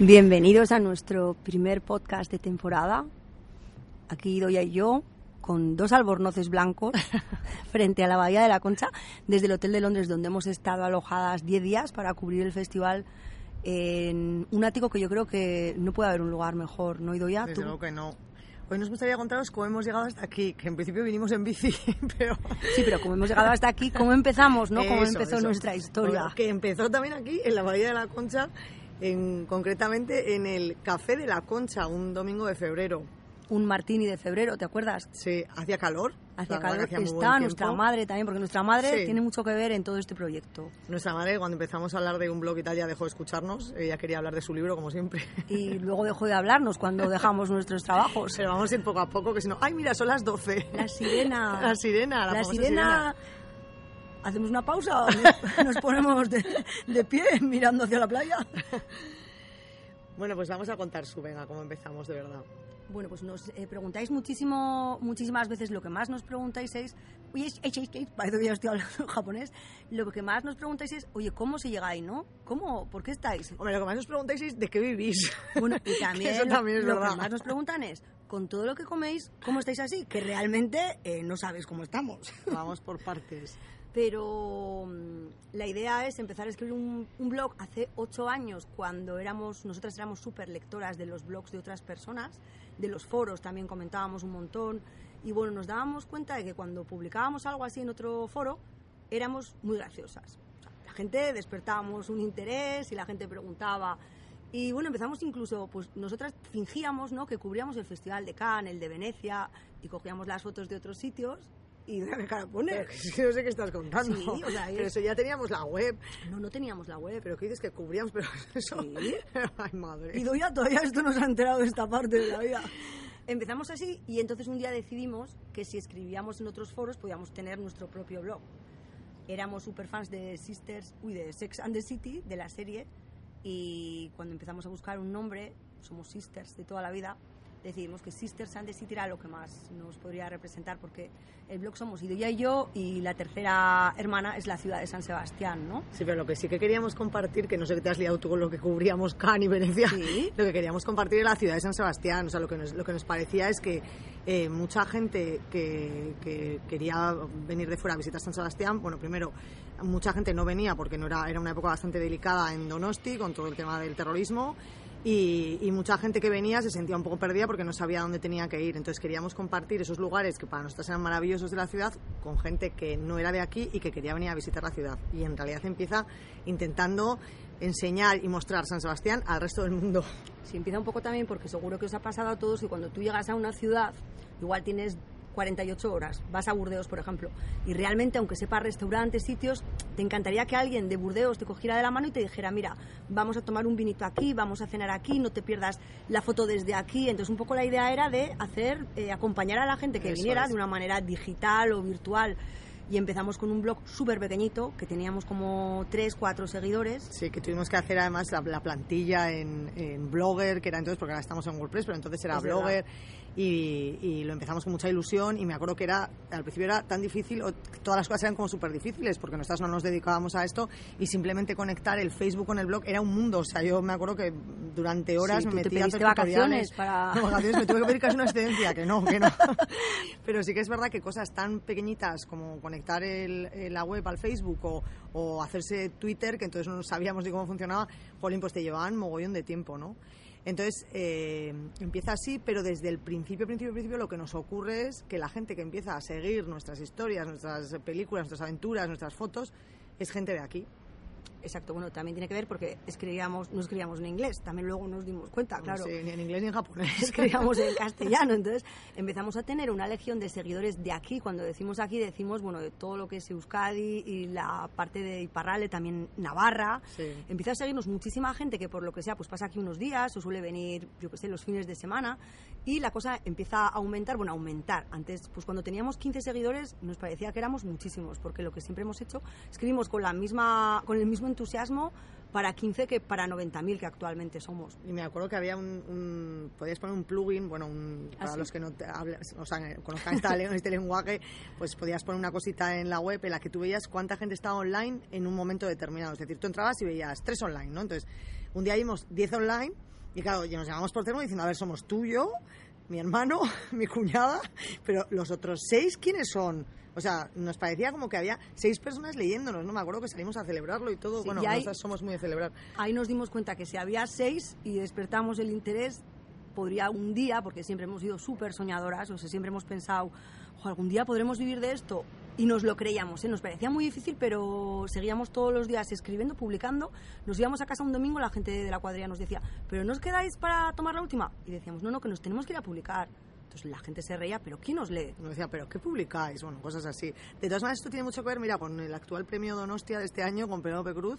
Bienvenidos a nuestro primer podcast de temporada. Aquí Doya y yo, con dos albornoces blancos, frente a la Bahía de la Concha, desde el Hotel de Londres, donde hemos estado alojadas 10 días para cubrir el festival en un ático que yo creo que no puede haber un lugar mejor, ¿no, Idoya? Desde luego que no. Hoy nos gustaría contaros cómo hemos llegado hasta aquí, que en principio vinimos en bici, pero... Sí, pero como hemos llegado hasta aquí, ¿cómo empezamos, no? ¿Cómo Eso, empezó eso. nuestra historia? Bueno, que empezó también aquí, en la Bahía de la Concha, en, concretamente en el Café de la Concha, un domingo de febrero. Un martini de febrero, ¿te acuerdas? Sí, hacía calor. Hacía calor, hacía estaba nuestra madre también, porque nuestra madre Sí. tiene mucho que ver en todo este proyecto. Nuestra madre, cuando empezamos a hablar de un blog y tal, ya dejó de escucharnos. Ella quería hablar de su libro, como siempre. Y luego dejó de hablarnos cuando dejamos nuestros trabajos. Pero vamos a ir poco a poco, que si no... ¡Ay, mira, son las 12! La sirena. La sirena, la, La famosa sirena. ¿Hacemos una pausa? ¿Nos ponemos de, de pie mirando hacia la playa? Bueno, pues vamos a contar su venga, cómo empezamos de verdad. Bueno, pues nos eh, preguntáis muchísimo, muchísimas veces, lo que más nos preguntáis es, oye, parece que ya estoy hablando en japonés, lo que más nos preguntáis es, oye, ¿cómo se llega ahí, no? ¿Cómo? ¿Por qué estáis? Hombre, lo que más nos preguntáis es de qué vivís. Bueno, y también, eso también es lo verdad. que más nos preguntan es, con todo lo que coméis, ¿cómo estáis así? Que realmente eh, no sabes cómo estamos. Vamos por partes. Pero mm, la idea es empezar a escribir un, un blog hace ocho años, cuando éramos, nosotras éramos súper lectoras de los blogs de otras personas, de los foros también comentábamos un montón. Y bueno, nos dábamos cuenta de que cuando publicábamos algo así en otro foro, éramos muy graciosas. O sea, la gente despertábamos un interés y la gente preguntaba. Y bueno, empezamos incluso, pues nosotras fingíamos, ¿no? Que cubríamos el Festival de Cannes, el de Venecia, y cogíamos las fotos de otros sitios y ¿qué cara pone? Pero es que no sé qué estás contando. Sí, o sea, pero es- eso ya teníamos la web. No, no teníamos la web. Pero ¿qué dices que cubríamos? Pero eso... Sí. Ay, madre. Y Doya todavía esto nos ha enterado de esta parte de la vida. Empezamos así y entonces un día decidimos que si escribíamos en otros foros podíamos tener nuestro propio blog. Éramos super fans de Sisters, uy, de Sex and the City, de la serie, y cuando empezamos a buscar un nombre, somos Sisters de toda la vida, decidimos que Sisters and the City era lo que más nos podría representar porque el blog somos Idoia y yo y la tercera hermana es la ciudad de San Sebastián, ¿no? Sí, pero lo que sí que queríamos compartir, que no sé qué te has liado tú con lo que cubríamos Cannes y Venecia, Sí. lo que queríamos compartir era la ciudad de San Sebastián. O sea, lo que nos, lo que nos parecía es que eh, mucha gente que, que quería venir de fuera a visitar San Sebastián, bueno, primero, mucha gente no venía porque no era, era una época bastante delicada en Donosti con todo el tema del terrorismo. Y, y mucha gente que venía se sentía un poco perdida porque no sabía dónde tenía que ir. Entonces queríamos compartir esos lugares que para nosotros eran maravillosos de la ciudad con gente que no era de aquí y que quería venir a visitar la ciudad. Y en realidad empieza intentando enseñar y mostrar San Sebastián al resto del mundo. Sí, empieza un poco también porque seguro que os ha pasado a todos que cuando tú llegas a una ciudad, igual tienes 48 horas, vas a Burdeos, por ejemplo, y realmente, aunque sepas restaurantes, sitios, te encantaría que alguien de Burdeos te cogiera de la mano y te dijera, mira, vamos a tomar un vinito aquí, vamos a cenar aquí, no te pierdas la foto desde aquí. Entonces, un poco la idea era de hacer, eh, acompañar a la gente que Eso viniera es. de una manera digital o virtual. Y empezamos con un blog súper pequeñito, que teníamos como 3, 4 seguidores, Sí, que tuvimos que hacer además la, la plantilla en, en Blogger, que era entonces, porque ahora estamos en WordPress, pero entonces era Es verdad. Y, y lo empezamos con mucha ilusión y me acuerdo que era al principio era tan difícil o todas las cosas eran como súper difíciles porque nosotras no nos dedicábamos a esto y simplemente conectar el Facebook con el blog era un mundo. O sea yo me acuerdo que durante horas Sí, me metía a vacaciones para- No, vacaciones me tuve que pedir casi una excedencia que no que no. Pero sí que es verdad que cosas tan pequeñitas como conectar el, la web al Facebook o, o hacerse Twitter que entonces no sabíamos ni cómo funcionaba jolín pues te llevaban mogollón de tiempo no entonces eh, empieza así, pero desde el principio, principio, principio, lo que nos ocurre es que la gente que empieza a seguir nuestras historias, nuestras películas, nuestras aventuras, nuestras fotos, es gente de aquí. Exacto, bueno, también tiene que ver porque escribíamos, no escribíamos en inglés, también luego nos dimos cuenta, claro. Sé, ni en inglés ni en japonés. escribíamos en castellano, entonces empezamos a tener una legión de seguidores de aquí, cuando decimos aquí decimos, bueno, de todo lo que es Euskadi y la parte de Iparralde, también Navarra, Sí. empieza a seguirnos muchísima gente que por lo que sea, pues pasa aquí unos días o suele venir, yo que sé, los fines de semana y la cosa empieza a aumentar, bueno, a aumentar. Antes, pues cuando teníamos 15 seguidores nos parecía que éramos muchísimos, porque lo que siempre hemos hecho, escribimos con la misma, con el mismo entusiasmo para 15 que para 90.000 que actualmente somos. Y me acuerdo que había un, un- podías poner un plugin, bueno, un, para ¿Ah, sí? los que no te o sea, conozcan esta le- este lenguaje, pues podías poner una cosita en la web en la que tú veías cuánta gente estaba online en un momento determinado. Es decir, tú entrabas y veías tres online, ¿no? Entonces, un día vimos 10 online Y claro, ya nos llamamos por teléfono diciendo, a ver, somos tú, yo, mi hermano, mi cuñada, pero los otros seis, ¿quiénes son? O sea, nos parecía como que había seis personas leyéndonos, ¿no? Me acuerdo que salimos a celebrarlo y todo. Sí, bueno, y ahí- somos muy de celebrar. Ahí nos dimos cuenta que si había seis y despertamos el interés, podría un día, porque siempre hemos sido súper soñadoras, o sea, siempre hemos pensado, "Jo, algún día podremos vivir de esto. Y nos lo creíamos, ¿eh? nos parecía muy difícil, pero seguíamos todos los días escribiendo, publicando. Nos íbamos a casa un domingo, la gente de la cuadrilla nos decía, ¿pero no os quedáis para tomar la última? Y decíamos, no, no, que nos tenemos que ir a publicar. Entonces la gente se reía, ¿pero quién nos lee? Nos decía, ¿pero qué publicáis? Bueno, cosas así. De todas maneras, esto tiene mucho que ver, mira, con el actual premio Donostia de este año, con Penélope Cruz,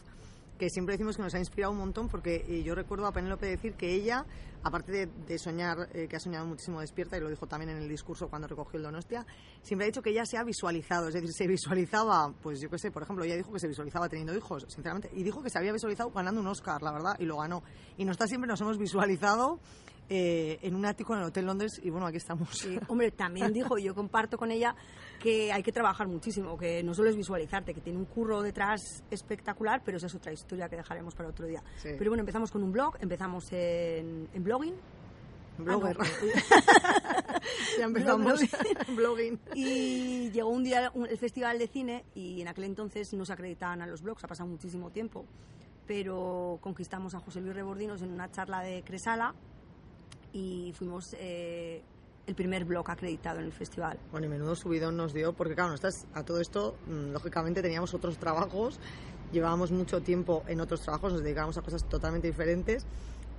que siempre decimos que nos ha inspirado un montón, porque eh, yo recuerdo a Penélope decir que ella, aparte de, de soñar, eh, que ha soñado muchísimo despierta, y lo dijo también en el discurso cuando recogió el Donostia, siempre ha dicho que ella se ha visualizado, es decir, se visualizaba, pues yo qué sé, por ejemplo, ella dijo que se visualizaba teniendo hijos, sinceramente, y dijo que se había visualizado ganando un Oscar, la verdad, y lo ganó. Y nosotras siempre nos hemos visualizado eh, en un ático en el Hotel Londres, y bueno, aquí estamos. Sí, hombre, también dijo, y yo comparto con ella, que hay que trabajar muchísimo, que no solo es visualizarte, que tiene un curro detrás espectacular, pero esa es otra historia que dejaremos para otro día. Sí. Pero bueno, empezamos con un blog, empezamos en, en blogging, Blogger. Ah, ya empezamos Blog- blogging. y llegó un día el festival de cine y en aquel entonces no se acreditaban a los blogs, ha pasado muchísimo tiempo, pero conquistamos a José Luis Rebordinos en una charla de Cresala y fuimos eh, el primer blog acreditado en el festival. Bueno, y menudo subidón nos dio, porque claro, nosotras a todo esto, mm, lógicamente teníamos otros trabajos, llevábamos mucho tiempo en otros trabajos, nos dedicábamos a cosas totalmente diferentes.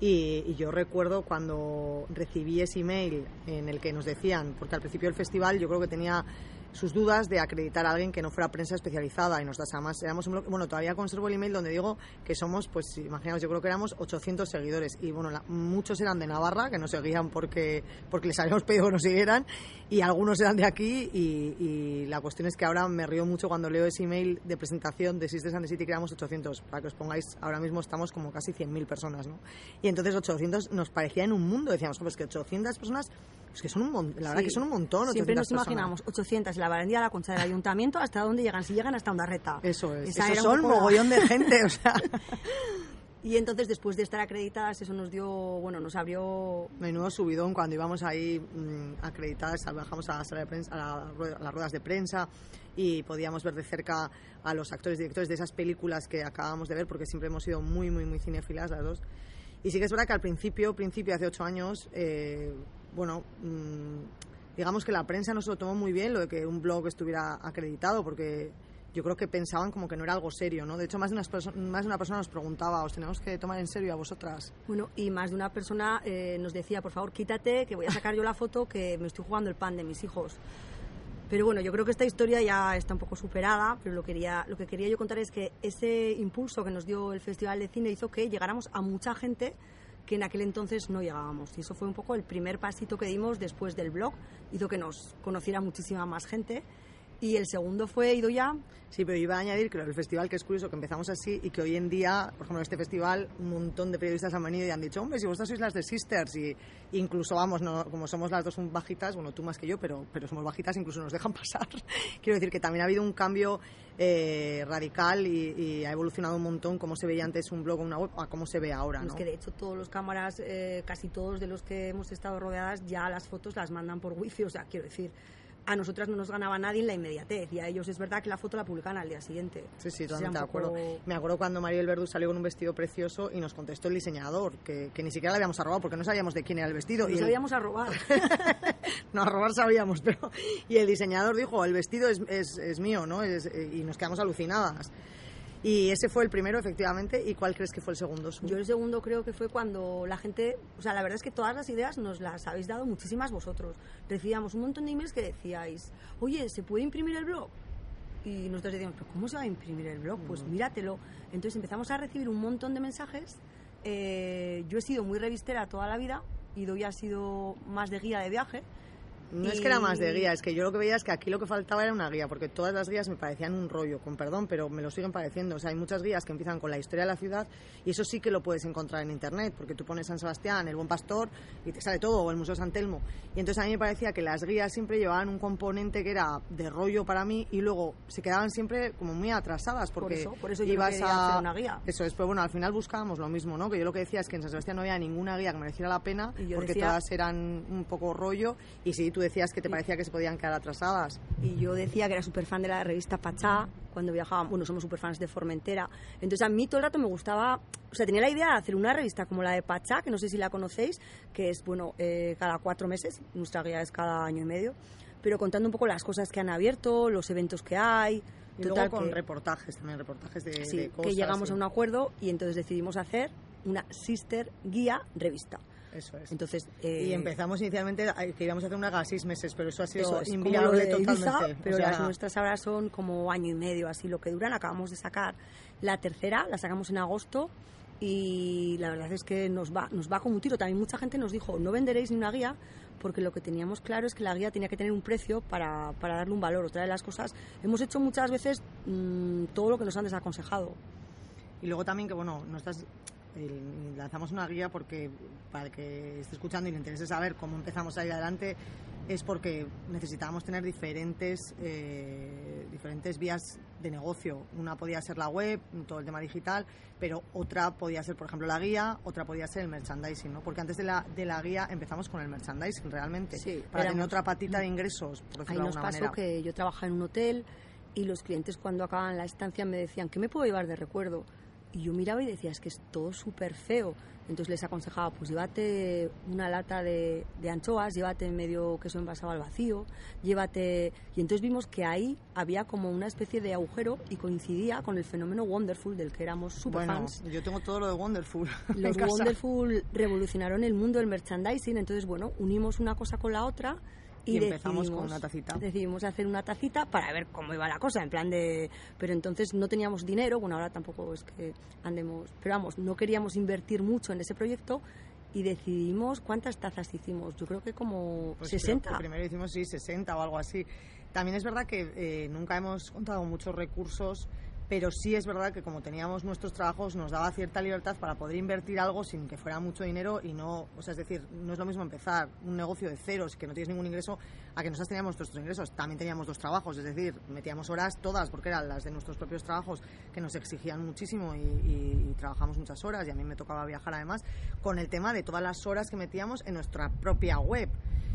Y, y yo recuerdo cuando recibí ese email en el que nos decían, porque al principio del festival yo creo que tenía sus dudas de acreditar a alguien que no fuera prensa especializada y nosotras además éramos un bueno, todavía conservo el email donde digo que somos, pues imaginaos, yo creo que éramos 800 seguidores y bueno, muchos eran de Navarra que nos seguían porque, porque les habíamos pedido que nos siguieran y algunos eran de aquí y, la cuestión es que ahora me río mucho cuando leo ese email de presentación de Sisters and the City que éramos 800, para que os pongáis, ahora mismo estamos como casi 100.000 personas, ¿no? Y entonces 800 nos parecía en un mundo, decíamos, "Joder, es que 800 personas, es que son un montón, la verdad Sí. que son un montón. Siempre 800 nos personas. imaginamos 800 en la barandilla de la concha del ayuntamiento, ¿hasta dónde llegan? Si llegan hasta Ondarreta. Eso es, Esa eso un son la- mogollón de gente, o sea, Y entonces, después de estar acreditadas, eso nos dio, bueno, nos abrió menudo subidón cuando íbamos ahí mm, acreditadas, bajamos a la sala de prensa, a, la a las ruedas de prensa y podíamos ver de cerca a los actores y directores de esas películas que acabamos de ver, porque siempre hemos sido muy, muy, muy cinéfilas las dos. Y sí que es verdad que al principio, principio hace ocho años, eh, bueno, mm, digamos que la prensa no se lo tomó muy bien lo de que un blog estuviera acreditado, porque yo creo que pensaban como que no era algo serio, ¿no? De hecho, más de, unas más de una persona nos preguntaba, ¿os tenemos que tomar en serio a vosotras? Bueno, y más de una persona eh, nos decía, por favor, quítate, que voy a sacar yo la foto, que me estoy jugando el pan de mis hijos. Pero bueno, yo creo que esta historia ya está un poco superada, pero lo, quería, lo que quería yo contar es que ese impulso que nos dio el Festival de Cine hizo que llegáramos a mucha gente que en aquel entonces no llegábamos. Y eso fue un poco el primer pasito que dimos después del blog, hizo que nos conociera muchísima más gente. Y el segundo fue Ido ya, Sí, pero iba a añadir que del festival, que es curioso que empezamos así y que hoy en día, por ejemplo, este festival, un montón de periodistas han venido y han dicho, hombre, si vosotras sois las de Sisters, y incluso, vamos, no, como somos las dos un bajitas, bueno, tú más que yo, pero, pero somos bajitas, incluso nos dejan pasar. Quiero decir que también ha habido un cambio eh, radical y, y ha evolucionado un montón cómo se veía antes un blog o una web a cómo se ve ahora, Es ¿no? que de hecho todos los cámaras, eh, casi todos de los que hemos estado rodeadas, ya las fotos las mandan por wifi. O sea, quiero decir, a nosotras no nos ganaba nadie en la inmediatez. Y a ellos es verdad que la foto la publican al día siguiente. Sí, sí, totalmente de poco- acuerdo. Me acuerdo cuando Mariel Verdú salió con un vestido precioso y nos contestó el diseñador, que, que ni siquiera le habíamos arrobado porque no sabíamos de quién era el vestido. Y el- sabíamos a robar. no, a robar sabíamos, pero... Y el diseñador dijo, el vestido es, es, es mío, ¿no? Es- eh, y nos quedamos alucinadas. Y ese fue el primero, efectivamente. ¿Y cuál crees que fue el segundo? Yo el segundo creo que fue cuando la gente, o sea, la verdad es que todas las ideas nos las habéis dado muchísimas vosotros. Recibíamos un montón de emails que decíais, oye, ¿se puede imprimir el blog? Y nosotros decíamos, ¿pero cómo se va a imprimir el blog? Pues míratelo. Entonces empezamos a recibir un montón de mensajes. Eh, yo he sido muy revistera toda la vida, y Doy ha sido más de guía de viaje. No es que era más de guía, es que yo lo que veía es que aquí lo que faltaba era una guía, porque todas las guías me parecían un rollo, con perdón, pero me lo siguen pareciendo. O sea, hay muchas guías que empiezan con la historia de la ciudad y eso sí que lo puedes encontrar en internet, porque tú pones San Sebastián, el Buen Pastor y te sale todo, o el Museo San Telmo. Y entonces a mí me parecía que las guías siempre llevaban un componente que era de rollo para mí y luego se quedaban siempre como muy atrasadas, porque por eso, yo ibas a a hacer una guía. Eso es, bueno, al final buscábamos lo mismo, ¿no? Que yo lo que decía es que en San Sebastián no había ninguna guía que mereciera la pena, porque decía- todas eran un poco rollo y sí, tú decías que te parecía que se podían quedar atrasadas. Y yo decía que era súper fan de la revista Pachá cuando viajábamos. Bueno, somos súper fans de Formentera. Entonces a mí todo el rato me gustaba. O sea, tenía la idea de hacer una revista como la de Pachá, que no sé si la conocéis, que es, bueno, eh, cada cuatro meses. Nuestra guía es cada año y medio. Pero contando un poco las cosas que han abierto, los eventos que hay. Y Total, luego con que- reportajes también, reportajes de, sí, de cosas. que llegamos sí. a un acuerdo y entonces decidimos hacer una sister guía revista. Eso es. Entonces, y eh, empezamos inicialmente que íbamos a hacer una cada seis meses, pero eso ha sido Eso es, inviable Ibiza, totalmente. pero O sea, las nuestras ahora son como año y medio, así lo que duran. Acabamos de sacar la tercera, la sacamos en agosto y la verdad es que nos va, nos va como un tiro. También mucha gente nos dijo, no venderéis ni una guía porque lo que teníamos claro es que la guía tenía que tener un precio para, para darle un valor. Otra de las cosas, hemos hecho muchas veces mm, todo lo que nos han desaconsejado. Y luego también que, bueno, no estás, el- lanzamos una guía porque para el que esté escuchando y le interese saber cómo empezamos a ir adelante, es porque necesitábamos tener diferentes, eh, diferentes vías de negocio. Una podía ser la web, todo el tema digital, pero otra podía ser, por ejemplo, la guía, otra podía ser el merchandising, ¿no? Porque antes de la, de la guía empezamos con el merchandising realmente, Sí, para tener otra patita de ingresos, por Ahí decirlo de nos alguna pasó manera. que yo trabajaba en un hotel y los clientes cuando acababan la estancia me decían, ¿qué me puedo llevar de recuerdo? Y yo miraba y decía, es que es todo súper feo. Entonces les aconsejaba, pues llévate una lata de, de anchoas, llévate medio queso envasado al vacío, llévate... Y entonces vimos que ahí había como una especie de agujero y coincidía con el fenómeno Wonderful del que éramos súper Bueno, fans. yo tengo todo lo de Wonderful. Los. Wonderful revolucionaron el mundo del merchandising, entonces, bueno, unimos una cosa con la otra y, Y empezamos con una tacita. Decidimos hacer una tacita para ver cómo iba la cosa, en plan de... Pero entonces no teníamos dinero, bueno, ahora tampoco es que andemos... Pero vamos, no queríamos invertir mucho en ese proyecto y decidimos cuántas tazas hicimos. Yo creo que como Pues creo 60. que primero hicimos sí 60 o algo así. También es verdad que eh, nunca hemos contado muchos recursos, pero sí es verdad que como teníamos nuestros trabajos nos daba cierta libertad para poder invertir algo sin que fuera mucho dinero y no, o sea, es decir, no es lo mismo empezar un negocio de ceros que no tienes ningún ingreso a que nosotros teníamos nuestros ingresos. También teníamos dos trabajos, es decir, metíamos horas todas porque eran las de nuestros propios trabajos que nos exigían muchísimo y, y- y trabajamos muchas horas y a mí me tocaba viajar además con el tema de todas las horas que metíamos en nuestra propia web.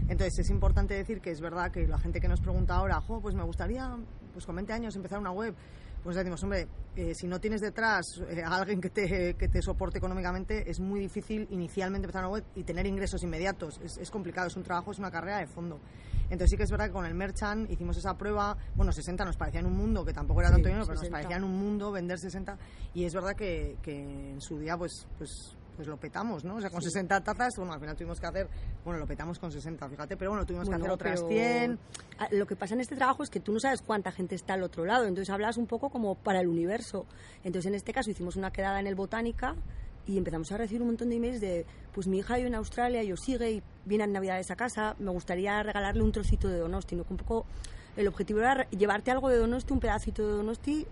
Entonces es importante decir que es verdad que la gente que nos pregunta ahora, jo, pues me gustaría pues con 20 años empezar una web, pues decimos, hombre, eh, si no tienes detrás eh, a alguien que te, que te soporte económicamente, es muy difícil inicialmente empezar una web y tener ingresos inmediatos. Es, es complicado, es un trabajo, es una carrera de fondo. Entonces sí que es verdad que con el Merchant hicimos esa prueba, bueno, 60 nos parecía en un mundo, que tampoco era Sí, tanto dinero, pero nos 60. parecía en un mundo vender 60 y es verdad que, que en su día pues pues pues lo petamos, ¿no? O sea, con 60 tazas, bueno, al final tuvimos que hacer, bueno, lo petamos con 60, fíjate, pero bueno, tuvimos que hacer otras pero- 100. Ah, Lo que pasa en este trabajo es que tú no sabes cuánta gente está al otro lado, entonces hablas un poco como para el universo. Entonces en este caso hicimos una quedada en el Botánica y empezamos a recibir un montón de emails de, pues mi hija vive en Australia y os sigue y viene a Navidades a casa, me gustaría regalarle un trocito de Donosti, ¿no? Que un poco el objetivo era llevarte algo de Donosti, un pedacito de Donosti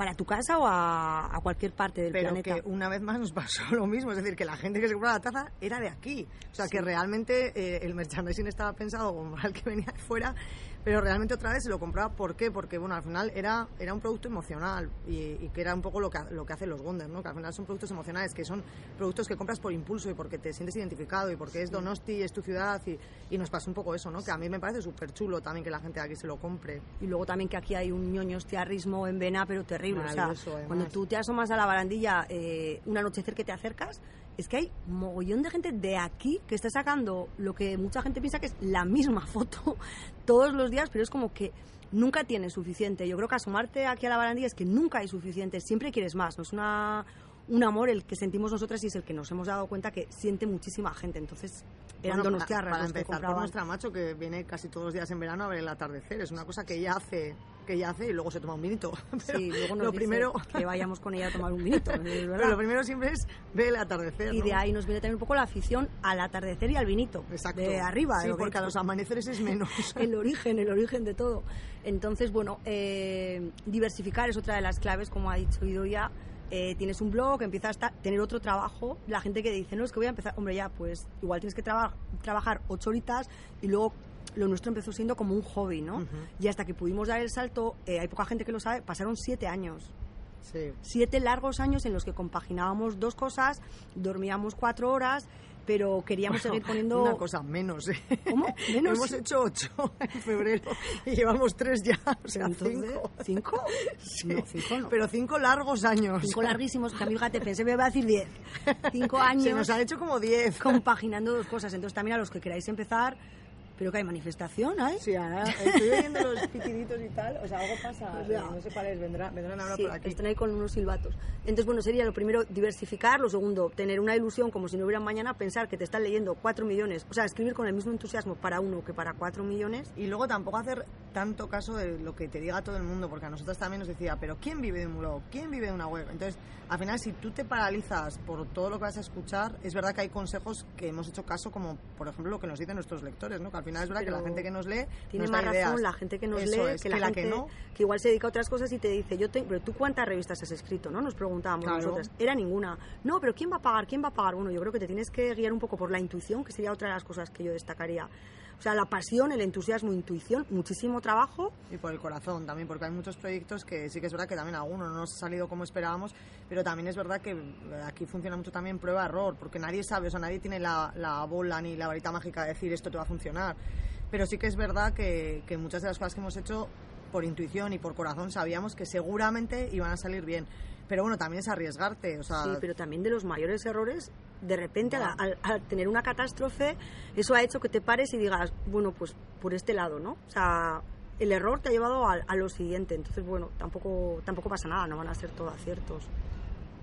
para tu casa o a, a cualquier parte del Pero planeta. que una vez más nos pasó lo mismo, es decir, que la gente que se compraba la taza era de aquí. O sea, que realmente eh, el merchandising estaba pensado como el que venía de fuera, pero realmente otra vez se lo compraba. ¿Por qué? Porque, bueno, al final era, era un producto emocional y, y que era un poco lo que, lo que hacen los Wonder, ¿no? Que al final son productos emocionales, que son productos que compras por impulso y porque te sientes identificado y porque es Donosti, es tu ciudad y, y nos pasó un poco eso, ¿no? Que a mí me parece súper chulo también que la gente de aquí se lo compre. Y luego también que aquí hay un ñoño estiarrismo en vena, pero terrible. O sea, cuando tú te asomas a la barandilla, eh, un anochecer que te acercas, es que hay mogollón de gente de aquí que está sacando lo que mucha gente piensa que es la misma foto todos los días, pero es como que nunca tienes suficiente. Yo creo que asomarte aquí a la barandilla es que nunca hay suficiente, siempre quieres más. No es una, un amor el que sentimos nosotras y es el que nos hemos dado cuenta que siente muchísima gente. Entonces, eran Bueno, para, para empezar por nuestra macho que viene casi todos los días en verano a ver el atardecer es una cosa que ella hace que ella hace y luego se toma un vinito. Pero sí, luego nos lo dice primero, que vayamos con ella a tomar un vinito. pero lo primero siempre es ver el atardecer. Y ¿no? de ahí nos viene también un poco la afición al atardecer y al vinito. Exacto. De arriba. Sí, de lo que- porque a los amaneceres es menos. el origen, el origen de todo. Entonces, bueno, eh, diversificar es otra de las claves, como ha dicho Idoia. Eh, tienes un blog, empiezas a tener otro trabajo. La gente que dice, no, es que voy a empezar, hombre, ya, pues igual tienes que traba- trabajar ocho horitas y luego lo nuestro empezó siendo como un hobby, ¿no? Y hasta que pudimos dar el salto, eh, hay poca gente que lo sabe, pasaron siete años. Sí. Siete largos años en los que compaginábamos dos cosas, dormíamos cuatro horas, pero queríamos seguir poniendo... Una cosa, menos. ¿eh? ¿Cómo? Menos. Hemos hecho ocho en febrero y llevamos tres ya, o sea, Entonces, cinco. ¿Cinco? Sí, No, cinco no. Pero cinco largos años. Cinco larguísimos, que a mí, fíjate, pensé me iba a decir diez. Cinco Se años nos han hecho como diez. compaginando dos cosas. Entonces también a los que queráis empezar, pero que hay manifestación, ¿eh? Sí, ahora estoy oyendo los pitiditos y tal, o sea, algo pasa, no sé cuál es, vendrá, vendrán ahora Sí, por aquí. están ahí con unos silbatos. Entonces, bueno, sería lo primero diversificar, lo segundo, tener una ilusión como si no hubiera mañana, pensar que te están leyendo cuatro millones, o sea, escribir con el mismo entusiasmo para uno que para cuatro millones. Y luego tampoco hacer tanto caso de lo que te diga todo el mundo, porque a nosotros también nos decía, pero ¿quién vive de un blog? ¿Quién vive de una web? Entonces, al final, si tú te paralizas por todo lo que vas a escuchar, es verdad que hay consejos que hemos hecho caso, como por ejemplo lo que nos dicen nuestros lectores, ¿no? Que al final es verdad Pero que la gente que nos lee Tiene nos más da razón ideas. la gente que nos Eso lee es, que la gente que no. que igual se dedica a otras cosas y te dice, yo te, pero tú cuántas revistas has escrito, ¿no? Nos preguntábamos Claro. nosotras. Era ninguna. No, pero ¿quién va a pagar? ¿Quién va a pagar? Bueno, yo creo que te tienes que guiar un poco por la intuición, que sería otra de las cosas que yo destacaría. O sea, la pasión, el entusiasmo, intuición, muchísimo trabajo. Y por el corazón también, porque hay muchos proyectos que sí que es verdad que también algunos no nos ha salido como esperábamos, pero también es verdad que aquí funciona mucho también prueba-error, porque nadie sabe, o sea, nadie tiene la, la bola ni la varita mágica de decir esto te va a funcionar. Pero sí que es verdad que, que muchas de las cosas que hemos hecho por intuición y por corazón sabíamos que seguramente iban a salir bien. Pero bueno, también es arriesgarte, o sea, Sí, pero también de los mayores errores, de repente al, tener una catástrofe, eso ha hecho que te pares y digas, bueno, pues por este lado, ¿no? O sea, el error te ha llevado a, a lo siguiente. Entonces, bueno, tampoco, tampoco pasa nada, no van a ser todo aciertos.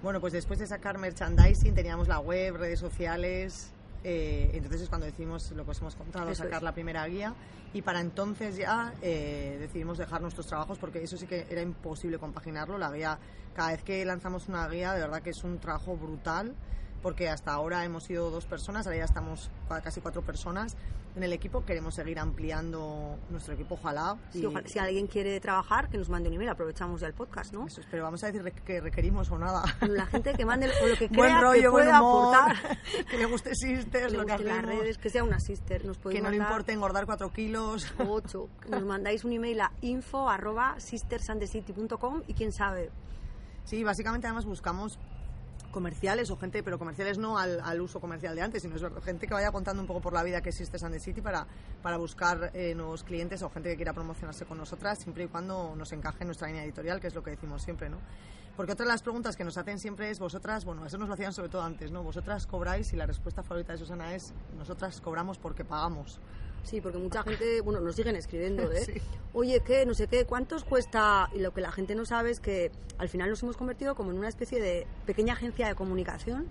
Bueno, pues después de sacar merchandising teníamos la web, redes sociales. eh, entonces es cuando decidimos lo que os hemos contado, Eso sacar es. la primera guía. Y para entonces ya eh, decidimos dejar nuestros trabajos porque eso sí que era imposible compaginarlo. La guía, cada vez que lanzamos una guía, de verdad que es un trabajo brutal porque hasta ahora hemos sido dos personas, ahora ya estamos casi cuatro personas en el equipo. Queremos seguir ampliando nuestro equipo, ojalá. Sí, y- ojalá- si alguien quiere trabajar, que nos mande un email, aprovechamos ya el podcast, ¿no? eso es, pero vamos a decir que requerimos o nada. La gente que mande lo que buen crea rollo, que buen pueda humor, aportar. que le guste Sisters, Que le lo que las redes, que sea una sister, nos que no le importe engordar cuatro kilos. ocho. Nos mandáis un email a info arroba y quién sabe, Sí, básicamente además buscamos comerciales o gente, pero comerciales no al, al uso comercial de antes, sino es gente que vaya contando un poco por la vida que existe Sunday City para, para buscar eh, nuevos clientes o gente que quiera promocionarse con nosotras, siempre y cuando nos encaje en nuestra línea editorial, que es lo que decimos siempre, ¿no? Porque otra de las preguntas que nos hacen siempre es, vosotras, bueno, eso nos lo hacían sobre todo antes, ¿no? Vosotras cobráis y la respuesta favorita de Susana es, nosotras cobramos porque pagamos. Sí, porque mucha gente, bueno, nos siguen escribiendo, ¿eh? Sí. Oye, ¿qué? No sé qué, ¿cuántos cuesta? Y lo que la gente no sabe es que al final nos hemos convertido como en una especie de pequeña agencia de comunicación.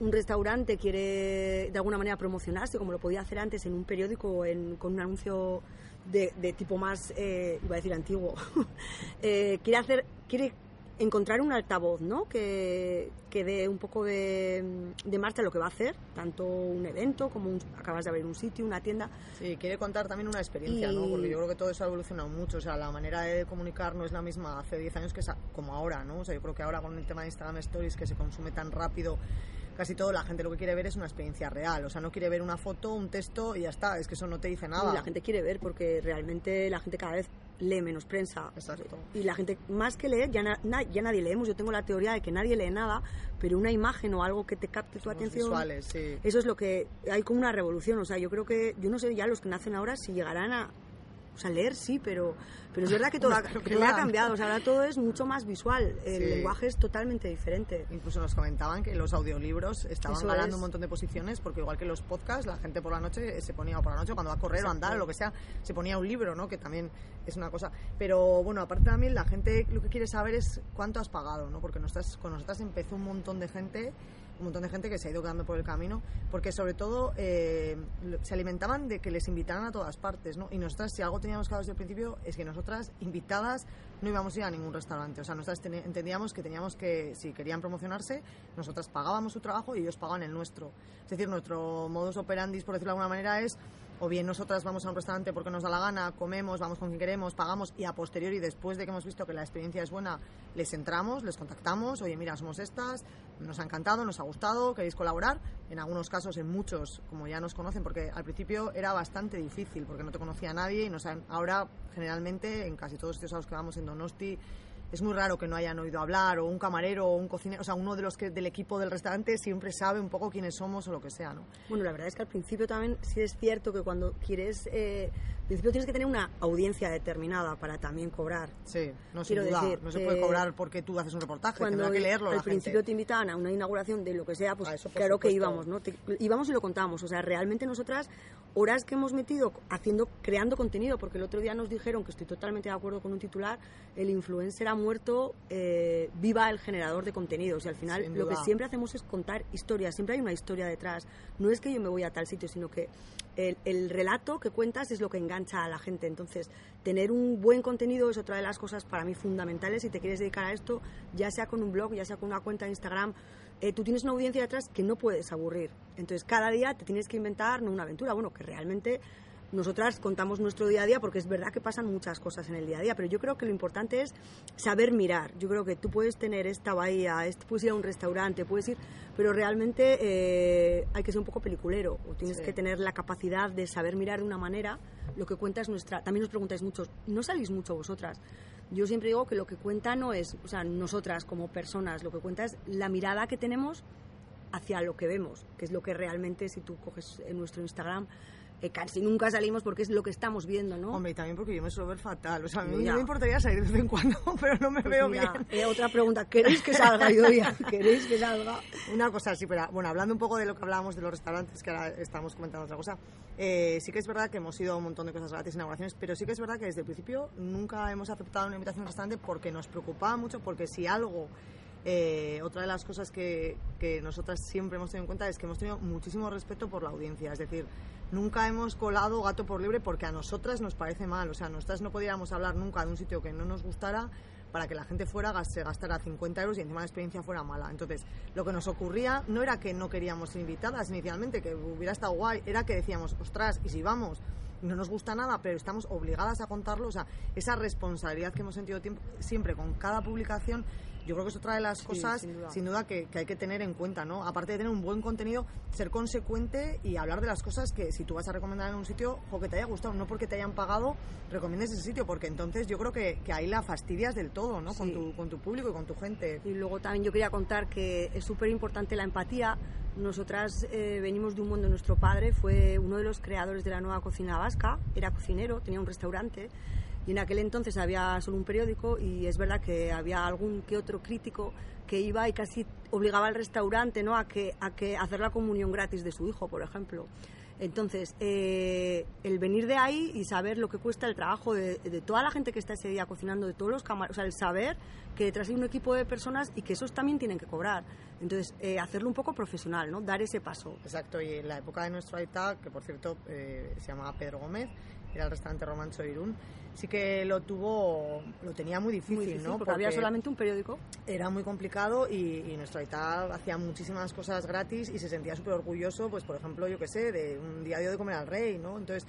Un restaurante quiere de alguna manera promocionarse, como lo podía hacer antes en un periódico en- con un anuncio de, de tipo más, eh, iba a decir antiguo. Eh, quiere hacer, quiere encontrar un altavoz, ¿no? Que, que dé un poco de, de marcha lo que va a hacer, tanto un evento como un- acabas de abrir un sitio, una tienda. Sí, quiere contar también una experiencia, ¿no? Porque yo creo que todo eso ha evolucionado mucho. O sea, la manera de comunicar no es la misma hace 10 años que como ahora, ¿no? O sea, yo creo que ahora con el tema de Instagram Stories que se consume tan rápido, casi todo, la gente lo que quiere ver es una experiencia real. O sea, no quiere ver una foto, un texto y ya está. Es que eso no te dice nada. La gente quiere ver porque realmente la gente cada vez lee menos prensa. Exacto. Y la gente, más que leer, ya, na- ya nadie leemos. Yo tengo la teoría de que nadie lee nada, pero una imagen o algo que te capte tu Somos atención. visuales, sí. Eso es lo que hay como una revolución. O sea, yo creo que, yo no sé ya los que nacen ahora si llegarán a. O sea, leer sí, pero, pero es verdad que todo, ha, que ha cambiado. O sea, ahora todo es mucho más visual. El Sí. lenguaje es totalmente diferente. Incluso nos comentaban que los audiolibros estaban Eso ganando es. un montón de posiciones porque igual que los podcasts, la gente por la noche se ponía, o por la noche cuando va a correr o andar o lo que sea, se ponía un libro, ¿no? Que también es una cosa. Pero bueno, aparte también la gente lo que quiere saber es cuánto has pagado, ¿no? Porque nosotras, con nosotras empezó un montón de gente un montón de gente que se ha ido quedando por el camino, porque sobre todo eh, se alimentaban de que les invitaran a todas partes, ¿no? Y nosotras, si algo teníamos claro desde el principio, es que nosotras, invitadas, no íbamos a ir a ningún restaurante. O sea, nosotras entendíamos que teníamos que, si querían promocionarse, nosotras pagábamos su trabajo y ellos pagaban el nuestro. Es decir, nuestro modus operandi, por decirlo de alguna manera, es o bien nosotras vamos a un restaurante porque nos da la gana, comemos, vamos con quien queremos, pagamos y a posteriori, después de que hemos visto que la experiencia es buena, les entramos, les contactamos, oye, mira, somos estas, nos ha encantado, nos ha gustado, queréis colaborar. En algunos casos, en muchos, como ya nos conocen, porque al principio era bastante difícil porque no te conocía nadie y nos ahora generalmente en casi todos los sitios a los que vamos en Donosti es muy raro que no hayan oído hablar, o un camarero, o un cocinero, o sea, uno de los que del equipo del restaurante siempre sabe un poco quiénes somos o lo que sea, ¿no? Bueno, la verdad es que al principio también sí es cierto que cuando quieres, eh, principio tienes que tener una audiencia determinada para también cobrar. Sí, no Quiero decir, no se puede cobrar porque tú haces un reportaje, cuando que leerlo. Al principio te invitaban a una inauguración de lo que sea, pues claro que íbamos, ¿no? íbamos y lo contábamos, o sea, realmente nosotras horas que hemos metido haciendo, creando contenido, porque el otro día nos dijeron que estoy totalmente de acuerdo con un titular, el influencer ha muerto, eh, viva el generador de contenidos. Y al final lo que siempre hacemos es contar historias, siempre hay una historia detrás. No es que yo me voy a tal sitio, sino que el, el relato que cuentas es lo que engancha a la gente. Entonces, tener un buen contenido es otra de las cosas para mí fundamentales si te quieres dedicar a esto, ya sea con un blog, ya sea con una cuenta de Instagram eh, tú tienes una audiencia detrás que no puedes aburrir. Entonces, cada día te tienes que inventar una aventura. Bueno, que realmente nosotras contamos nuestro día a día porque es verdad que pasan muchas cosas en el día a día, pero yo creo que lo importante es saber mirar. Yo creo que tú puedes tener esta bahía, puedes ir a un restaurante, puedes ir, pero realmente eh, hay que ser un poco peliculero o tienes que tener la capacidad de saber mirar de una manera. Lo que cuenta es nuestra. También nos preguntáis muchos, ¿no salís mucho vosotras? yo siempre digo que lo que cuenta no es, o sea, nosotras como personas, lo que cuenta es la mirada que tenemos hacia lo que vemos, que es lo que realmente, si tú coges en nuestro Instagram, casi nunca salimos porque es lo que estamos viendo, ¿no? Hombre, y también porque yo me suelo ver fatal. O sea, a mí no me importaría salir de vez en cuando, pero no me pues veo bien. Eh, otra pregunta, ¿queréis que salga, Idoia? ¿Queréis que salga? Una cosa sí, pero bueno, hablando un poco de lo que hablábamos de los restaurantes, que ahora estamos comentando otra cosa, eh, sí que es verdad que hemos ido a un montón de cosas gratis, inauguraciones, pero sí que es verdad que desde el principio nunca hemos aceptado una invitación a un restaurante porque nos preocupaba mucho, porque si algo eh, otra de las cosas que, que, nosotras siempre hemos tenido en cuenta es que hemos tenido muchísimo respeto por la audiencia. Es decir, nunca hemos colado gato por libre porque a nosotras nos parece mal. O sea, nosotras no podíamos hablar nunca de un sitio que no nos gustara para que la gente fuera, se gastara 50 euros y encima la experiencia fuera mala. Entonces, lo que nos ocurría no era que no queríamos ser invitadas inicialmente, que hubiera estado guay, era que decíamos, ostras, y si vamos no nos gusta nada, pero estamos obligadas a contarlo, o sea, esa responsabilidad que hemos sentido siempre con cada publicación yo creo que es otra de las cosas, sin duda, que, hay que tener en cuenta, ¿no? Aparte de tener un buen contenido, ser consecuente y hablar de las cosas que si tú vas a recomendar en un sitio, o que te haya gustado, no porque te hayan pagado, recomiendes ese sitio, porque entonces yo creo que, que ahí la fastidias del todo, ¿no? Con, tu, con tu público y con tu gente. Y luego también yo quería contar que es súper importante la empatía. Nosotras eh, venimos de un mundo, nuestro padre fue uno de los creadores de la nueva cocina vasca, era cocinero, tenía un restaurante y en aquel entonces había solo un periódico y es verdad que había algún que otro crítico que iba y casi obligaba al restaurante ¿no? a, que, a que hacer la comunión gratis de su hijo, por ejemplo. Entonces, eh, el venir de ahí y saber lo que cuesta el trabajo de, toda la gente que está ese día cocinando, de todos los camareros, o sea, el saber que detrás hay un equipo de personas y que esos también tienen que cobrar. Entonces, eh, hacerlo un poco profesional, ¿no? Dar ese paso. Exacto, y en la época de nuestro Aita, que por cierto eh, se llamaba Pedro Gómez, era el restaurante Romancho Irún, sí que lo tuvo, lo tenía muy difícil, ¿no? Porque, había solamente un periódico. Era muy complicado y, nuestro Aita hacía muchísimas cosas gratis y se sentía súper orgulloso, pues por ejemplo, yo qué sé, de un diario de comer al rey, ¿no? Entonces,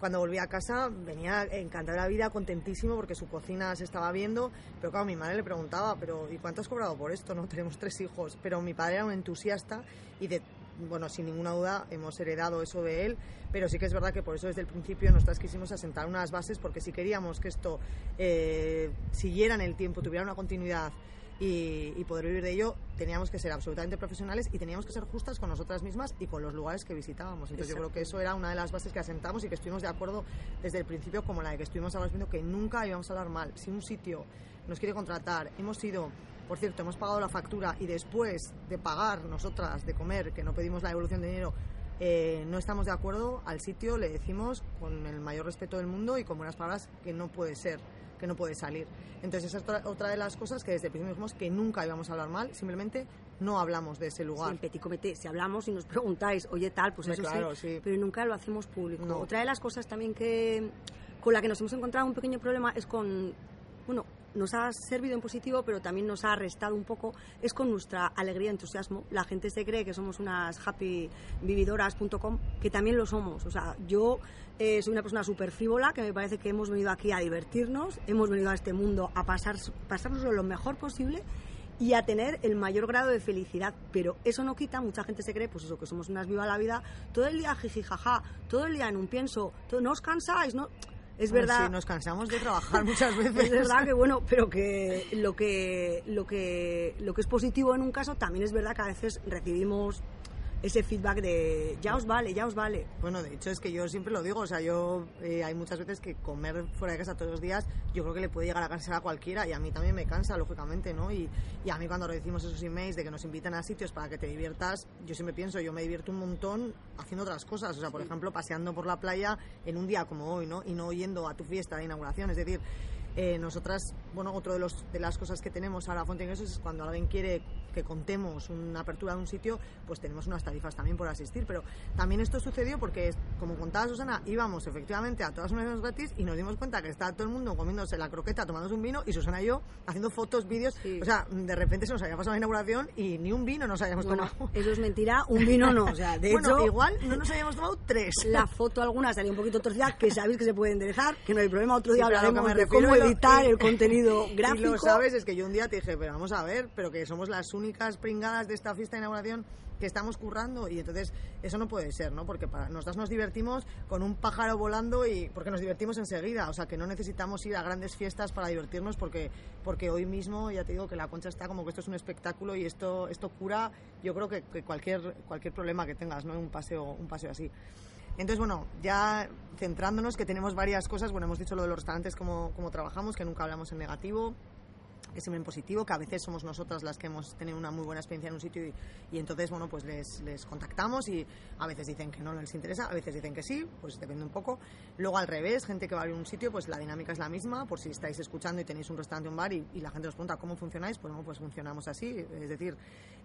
cuando volví a casa venía encantada de la vida, contentísimo porque su cocina se estaba viendo, pero claro, mi madre le preguntaba, pero ¿y cuánto has cobrado por esto? No tenemos tres hijos, pero mi padre era un entusiasta y de bueno, sin ninguna duda hemos heredado eso de él, pero sí que es verdad que por eso desde el principio nosotras quisimos asentar unas bases porque si queríamos que esto eh, siguiera en el tiempo, tuviera una continuidad y, poder vivir de ello, teníamos que ser absolutamente profesionales y teníamos que ser justas con nosotras mismas y con los lugares que visitábamos. Entonces yo creo que eso era una de las bases que asentamos y que estuvimos de acuerdo desde el principio, como la de que estuvimos hablando que nunca íbamos a hablar mal. Si un sitio nos quiere contratar, hemos sido por cierto, hemos pagado la factura y después de pagar nosotras, de comer, que no pedimos la devolución de dinero, eh, no estamos de acuerdo, al sitio le decimos con el mayor respeto del mundo y con buenas palabras que no puede ser, que no puede salir. Entonces esa es otra, de las cosas que desde el principio dijimos que nunca íbamos a hablar mal, simplemente no hablamos de ese lugar. Sí, Petit Comité, si hablamos y nos preguntáis, oye tal, pues eso claro, sí, pero nunca lo hacemos público. No. Otra de las cosas también que con la que nos hemos encontrado un pequeño problema es con, bueno, nos ha servido en positivo, pero también nos ha restado un poco, es con nuestra alegría y entusiasmo. La gente se cree que somos unas happyvividoras.com, que también lo somos. O sea, yo eh, soy una persona súper frívola, que me parece que hemos venido aquí a divertirnos, hemos venido a este mundo a pasar, pasárnoslo lo mejor posible y a tener el mayor grado de felicidad. Pero eso no quita, mucha gente se cree, pues eso, que somos unas viva la vida, todo el día jiji jaja, todo el día en un pienso, todo, no os cansáis, no es verdad sí, nos cansamos de trabajar muchas veces. Es verdad que bueno pero que lo que lo que lo que es positivo en un caso también es verdad que a veces recibimos ese feedback de ya os vale, ya os vale. Bueno, de hecho es que yo siempre lo digo, o sea, yo eh, hay muchas veces que comer fuera de casa todos los días, yo creo que le puede llegar a cansar a cualquiera y a mí también me cansa, lógicamente, ¿no? Y, y a mí cuando recibimos esos emails de que nos invitan a sitios para que te diviertas, yo siempre pienso, yo me divierto un montón haciendo otras cosas, o sea, por ejemplo, paseando por la playa en un día como hoy, ¿no? Y no yendo a tu fiesta de inauguración, es decir, eh, nosotras, bueno, otro de, los, de las cosas que tenemos ahora Fuente Ingresos es cuando alguien quiere que contemos una apertura de un sitio, pues tenemos unas tarifas también por asistir. Pero también esto sucedió porque, como contaba Susana, íbamos efectivamente a todas unas gratis y nos dimos cuenta que estaba todo el mundo comiéndose la croqueta, tomándose un vino y Susana y yo haciendo fotos, vídeos. Sí. O sea, de repente se nos había pasado la inauguración y ni un vino nos habíamos Bueno, tomado. eso es mentira, un vino no. O sea, de bueno, hecho, igual no nos habíamos tomado tres. la foto alguna salía un poquito torcida, que sabéis que se puede enderezar, que no hay problema. Otro día Sí, hablaremos de cómo editar y- el contenido Y gráfico. lo sabes, es que yo un día te dije, pero vamos a ver, pero que somos las únicas pringadas de esta fiesta de inauguración que estamos currando y entonces eso no puede ser, ¿no? Porque para nosotras nos divertimos con un pájaro volando y porque nos divertimos enseguida, o sea que no necesitamos ir a grandes fiestas para divertirnos porque porque hoy mismo ya te digo que la concha está como que esto es un espectáculo y esto esto cura, yo creo que, que cualquier cualquier problema que tengas, ¿no? Un paseo un paseo así. Entonces, bueno, ya centrándonos, que tenemos varias cosas, bueno, hemos dicho lo de los restaurantes, cómo, cómo trabajamos, que nunca hablamos en negativo, que siempre en positivo, que a veces somos nosotras las que hemos tenido una muy buena experiencia en un sitio y, y entonces, bueno, pues les, les contactamos y a veces dicen que no les interesa, a veces dicen que sí, pues depende un poco. Luego al revés, gente que va a un sitio, pues la dinámica es la misma, por si estáis escuchando y tenéis un restaurante o un bar y, y la gente os pregunta cómo funcionáis, pues bueno, pues funcionamos así, es decir,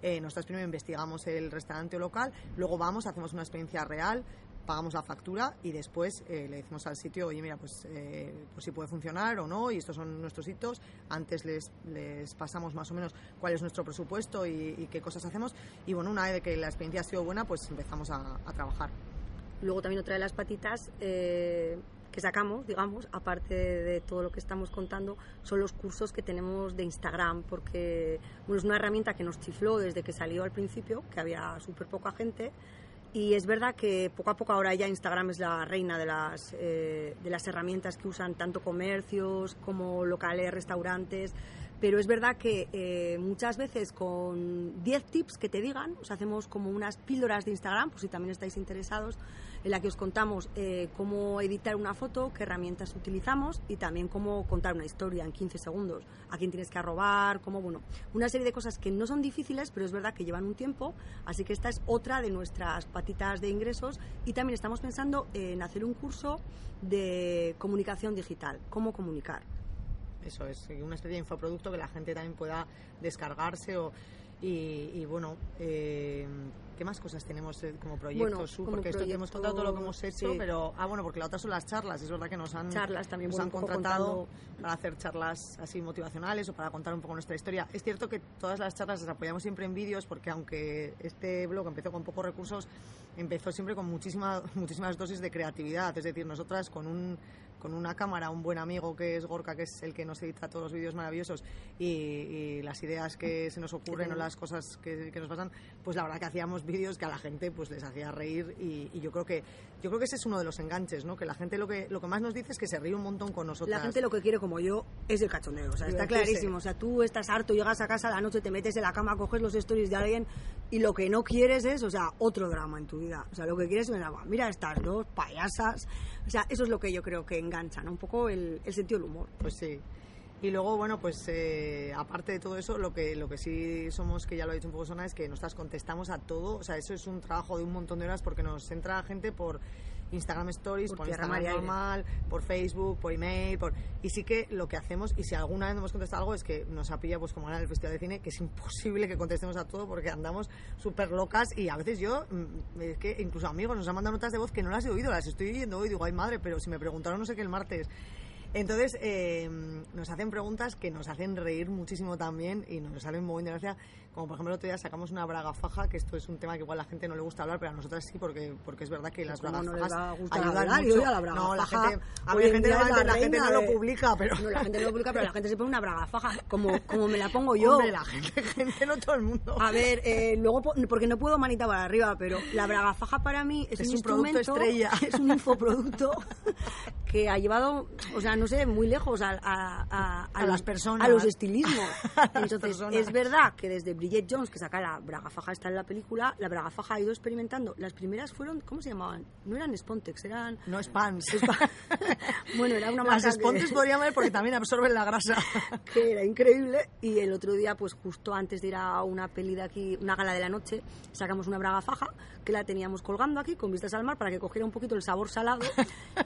eh, nosotros primero investigamos el restaurante o local, luego vamos, hacemos una experiencia real, pagamos la factura y después eh, le decimos al sitio, oye, mira, pues, eh, pues si puede funcionar o no, y estos son nuestros hitos. Antes les, les pasamos más o menos cuál es nuestro presupuesto y, y qué cosas hacemos. Y bueno, una vez que la experiencia ha sido buena, pues empezamos a, a trabajar. Luego también otra de las patitas eh, que sacamos, digamos, aparte de todo lo que estamos contando, son los cursos que tenemos de Instagram, porque bueno, es una herramienta que nos chifló desde que salió al principio, que había súper poca gente. Y es verdad que poco a poco ahora ya Instagram es la reina de las, eh, de las herramientas que usan tanto comercios como locales, restaurantes. Pero es verdad que eh, muchas veces con 10 tips que te digan, os hacemos como unas píldoras de Instagram, por si también estáis interesados, en la que os contamos eh, cómo editar una foto, qué herramientas utilizamos y también cómo contar una historia en 15 segundos, a quién tienes que arrobar, cómo, bueno, una serie de cosas que no son difíciles, pero es verdad que llevan un tiempo, así que esta es otra de nuestras patitas de ingresos y también estamos pensando en hacer un curso de comunicación digital, cómo comunicar. Eso es, una especie de infoproducto que la gente también pueda descargarse o, y, y bueno, eh, ¿qué más cosas tenemos eh, como proyectos? Bueno, Su? como porque esto te hemos contado todo lo que hemos hecho, sí. pero ah bueno, porque la otra son las charlas, es verdad que nos han Charlas también, nos han contratado contando- para hacer charlas así motivacionales o para contar un poco nuestra historia. Es cierto que todas las charlas las apoyamos siempre en vídeos porque aunque este blog empezó con pocos recursos, empezó siempre con muchísima, muchísimas dosis de creatividad, es decir, nosotras con un con una cámara, un buen amigo que es Gorka, que es el que nos edita todos los vídeos maravillosos y, y las ideas que se nos ocurren o las cosas que, que nos pasan, pues la verdad que hacíamos vídeos que a la gente pues les hacía reír y, y yo creo que yo creo que ese es uno de los enganches, ¿no? Que la gente lo que lo que más nos dice es que se ríe un montón con nosotros. La gente lo que quiere, como yo, es el cachondeo. O sea, está clarísimo. O sea, tú estás harto, llegas a casa a la noche, te metes en la cama, coges los stories de alguien y lo que no quieres es, o sea, otro drama en tu vida. O sea, lo que quieres es, mira, va, mira estas dos payasas. O sea, eso es lo que yo creo que engancha, ¿no? Un poco el, el sentido del humor. Pues sí. Y luego, bueno, pues eh, aparte de todo eso, lo que, lo que sí somos, que ya lo ha dicho un poco Sona, es que nosotras contestamos a todo. O sea, eso es un trabajo de un montón de horas porque nos entra gente por Instagram Stories, por, Instagram normal, por Facebook, por email, por... y sí que lo que hacemos, y si alguna vez no hemos contestado algo, es que nos ha pillado pues como en el Festival de Cine, que es imposible que contestemos a todo porque andamos súper locas y a veces yo, mm, es que incluso amigos nos han mandado notas de voz que no las he oído, las estoy oyendo hoy, digo, ay madre, pero si me preguntaron no sé qué el martes. Entonces, eh, nos hacen preguntas que nos hacen reír muchísimo también y nos salen muy bien de gracia. Como por ejemplo, el otro día sacamos una braga faja, que esto es un tema que igual a la gente no le gusta hablar, pero a nosotras sí, porque, porque es verdad que las ¿Cómo bragas no les fajas ayudan hablar? mucho. La braga no, la faja, gente, a ver, en gente, normalmente la la gente no lo publica, pero... No, la gente no lo publica, pero la gente se pone una braga faja, como, como me la pongo yo. Hombre, la gente, gente, no todo el mundo. A ver, eh, luego, po- porque no puedo manita para arriba, pero la braga faja para mí es, Es un, un producto estrella. es un infoproducto que ha llevado, o sea, no sé, muy lejos a, a- a- A las personas. a los estilismos. Entonces, es verdad que desde Bridget Jones, que saca la braga faja está en la película, la braga faja ha ido experimentando. Las primeras fueron, ¿cómo se llamaban? No eran Spontex, eran... No es pans. Bueno, era una Las marca que- podrían ver porque también absorben la grasa. que era increíble y el otro día pues justo antes de ir a una peli de aquí una gala de la noche sacamos una braga faja que la teníamos colgando aquí con vistas al mar para que cogiera un poquito el sabor salado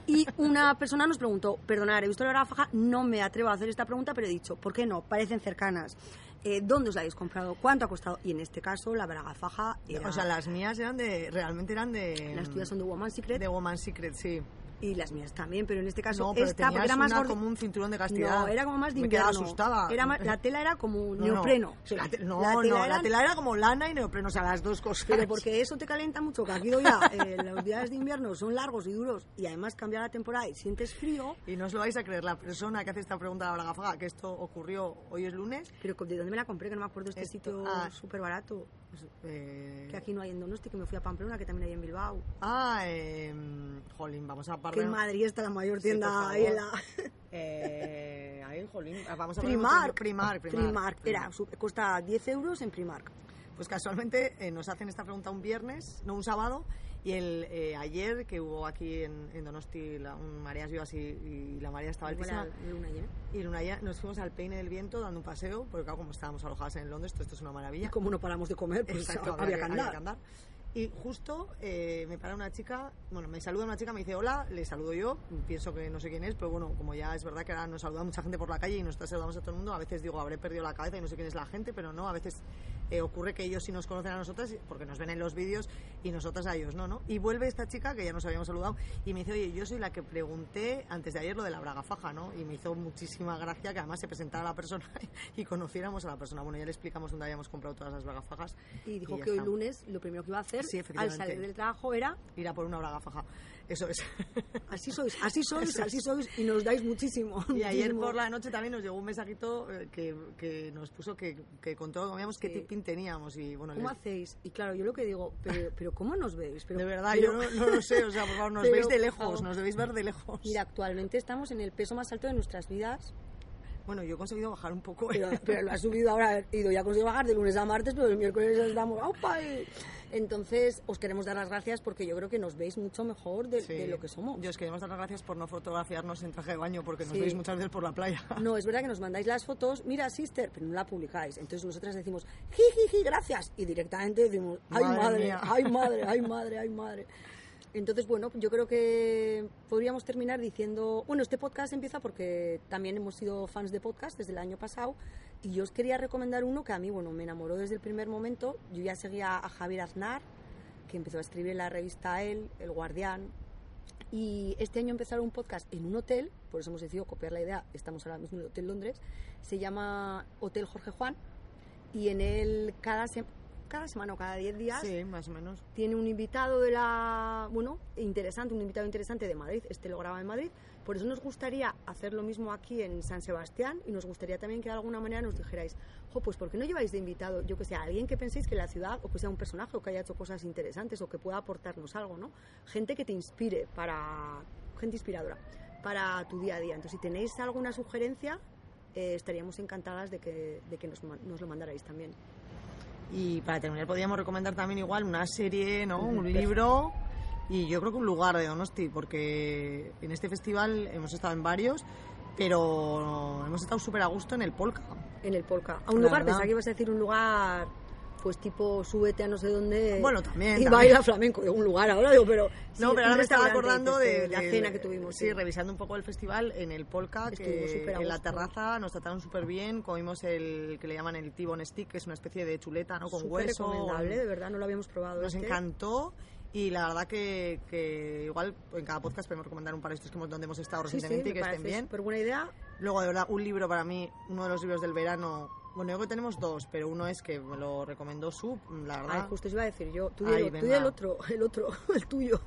y una persona nos preguntó perdonad he visto la braga faja no me atrevo a hacer esta pregunta pero he dicho ¿por qué no? parecen cercanas Eh, ¿dónde os la habéis comprado? ¿cuánto ha costado? y en este caso la braga faja era- O sea, las mías eran de... Realmente eran de... las tuyas son de Woman Secret De Woman Secret, sí. Y las mías también pero en este caso No, pero esta porque era más una como un cinturón de castidad. no, era como más de Me quedaba asustada. Era más- la tela era como No, no. neopreno. Sí, la te- no, La tela no, era- la tela era como lana y neopreno, o sea, las dos cosas. Pero porque eso te calienta mucho, que aquí ya eh, los días de invierno son largos y duros y además cambia la temporada y sientes frío. Y no os lo vais a creer, la persona que hace esta pregunta a la Braga Faga, que esto ocurrió hoy es lunes, Pero ¿de dónde me la compré? Que no me acuerdo este Esto, sitio ah. súper barato. Pues, eh, Que aquí no hay en Donosti, que me fui a Pamplona, que también hay en Bilbao. Ah, eh, jolín, vamos a Que parlar. en Madrid está la mayor tienda ahí en la... Eh, ahí, jolín, vamos a Primark. Primark, Primark. Primark. Era, cuesta 10 euros en Primark. Pues casualmente eh, nos hacen esta pregunta un viernes, no un sábado, y el eh, ayer que hubo aquí en, en Donosti la, un mareas vivas y, y la marea estaba altísima. luna llena. Y en una ya nos fuimos al Peine del Viento dando un paseo, porque claro, como estábamos alojadas en Londres, todo esto es una maravilla. Y como no paramos de comer, pues Exacto, había que andar. andar. Y justo eh, me para una chica, bueno, me saluda una chica, me dice hola, le saludo yo, pienso que no sé quién es, pero bueno, como ya es verdad que ahora nos saluda mucha gente por la calle y nosotros saludamos a todo el mundo, a veces digo, habré perdido la cabeza y no sé quién es la gente, pero no, a veces eh, ocurre que ellos sí nos conocen a nosotras porque nos ven en los vídeos y nosotras a ellos no, ¿no? Y vuelve esta chica, que ya nos habíamos saludado, y me dice, oye, yo soy la que pregunté antes de ayer lo de la braga faja, ¿no? Y me hizo muchísima gracia que además se presentara la persona y conociéramos a la persona. Bueno, ya le explicamos dónde habíamos comprado todas las bragas fajas. Y dijo que hoy está. lunes lo primero que iba a hacer Sí, al salir del trabajo era ir a por una braga faja. Eso es. así sois, así sois, Eso es. así sois y nos dais muchísimo. Y ayer muchísimo. por la noche también nos llegó un mensajito eh, que, que nos puso que, que con todo comíamos qué Sí. tipping teníamos. Y bueno, ¿Cómo les- hacéis? Y claro, yo lo que digo, pero, pero ¿cómo nos veis? Pero, de verdad, pero- yo no, no lo sé. O sea, por favor, nos Pero, veis de lejos, nos debéis ver de lejos. Mira, actualmente estamos en el peso más alto de nuestras vidas, Bueno, yo he conseguido bajar un poco. pero, pero lo ha subido ahora, ido ya a conseguir bajar de lunes a martes, pero el miércoles estamos. Y- Entonces, os queremos dar las gracias porque yo creo que nos veis mucho mejor de, Sí. de lo que somos. Yo os queremos dar las gracias por no fotografiarnos en traje de baño porque nos Sí. veis muchas veces por la playa. No, es verdad que nos mandáis las fotos, mira, sister, pero no la publicáis. Entonces nosotras decimos, jiji, gracias. Y directamente decimos, ay Madre madre, ay madre, ay madre, ay madre. Entonces, bueno, yo creo que podríamos terminar diciendo, bueno, este podcast empieza porque también hemos sido fans de podcast desde el año pasado y yo os quería recomendar uno que a mí, bueno, me enamoró desde el primer momento. Yo ya seguía a Javier Aznar, que empezó a escribir en la revista Él, El Guardián, y este año empezaron un podcast en un hotel, por eso hemos decidido copiar la idea, estamos ahora mismo en el Hotel Londres, se llama Hotel Jorge Juan, y en él cada, se- cada semana o cada 10 días Sí, más o menos. tiene un invitado de la, bueno, interesante, un invitado interesante de Madrid, este lo graba en Madrid, por eso nos gustaría hacer lo mismo aquí en San Sebastián y nos gustaría también que de alguna manera nos dijerais, jo, pues ¿por qué no lleváis de invitado, yo que sé, a alguien que penséis que la ciudad, o que sea un personaje, o que haya hecho cosas interesantes, o que pueda aportarnos algo, ¿no? Gente que te inspire para, gente inspiradora, para tu día a día. Entonces, si tenéis alguna sugerencia, eh, estaríamos encantadas de que, de que nos, nos lo mandarais también. Y para terminar, podríamos recomendar también igual una serie, ¿no? Un Perfecto. libro y yo creo que un lugar de Donosti, porque en este festival hemos estado en varios, pero hemos estado súper a gusto en el Polka. En el Polka. A un La lugar, verdad. pensaba que ibas a decir un lugar pues tipo súbete a no sé dónde Bueno, también, y también. baila flamenco de un lugar ahora digo pero No, sí, pero ahora me estaba acordando este, de, la de- cena que tuvimos Sí, revisando un poco el festival en el Polka, Estuvimos que en la terraza nos trataron súper bien. Comimos el que le llaman el T-bone stick, que es una especie de chuleta, ¿no? Con Súper hueso. recomendable de verdad no lo habíamos probado Nos este. encantó. Y la verdad que, que igual en cada podcast podemos recomendar un par de estos que hemos, donde hemos estado sí, recientemente me y que estén bien. súper buena idea Luego, de verdad, un libro para mí, uno de los libros del verano. Bueno, yo creo que tenemos dos, pero uno es que me lo recomendó Sub, la Ah, verdad. justo os iba a decir yo tú Ay, el, tú otro el otro el tuyo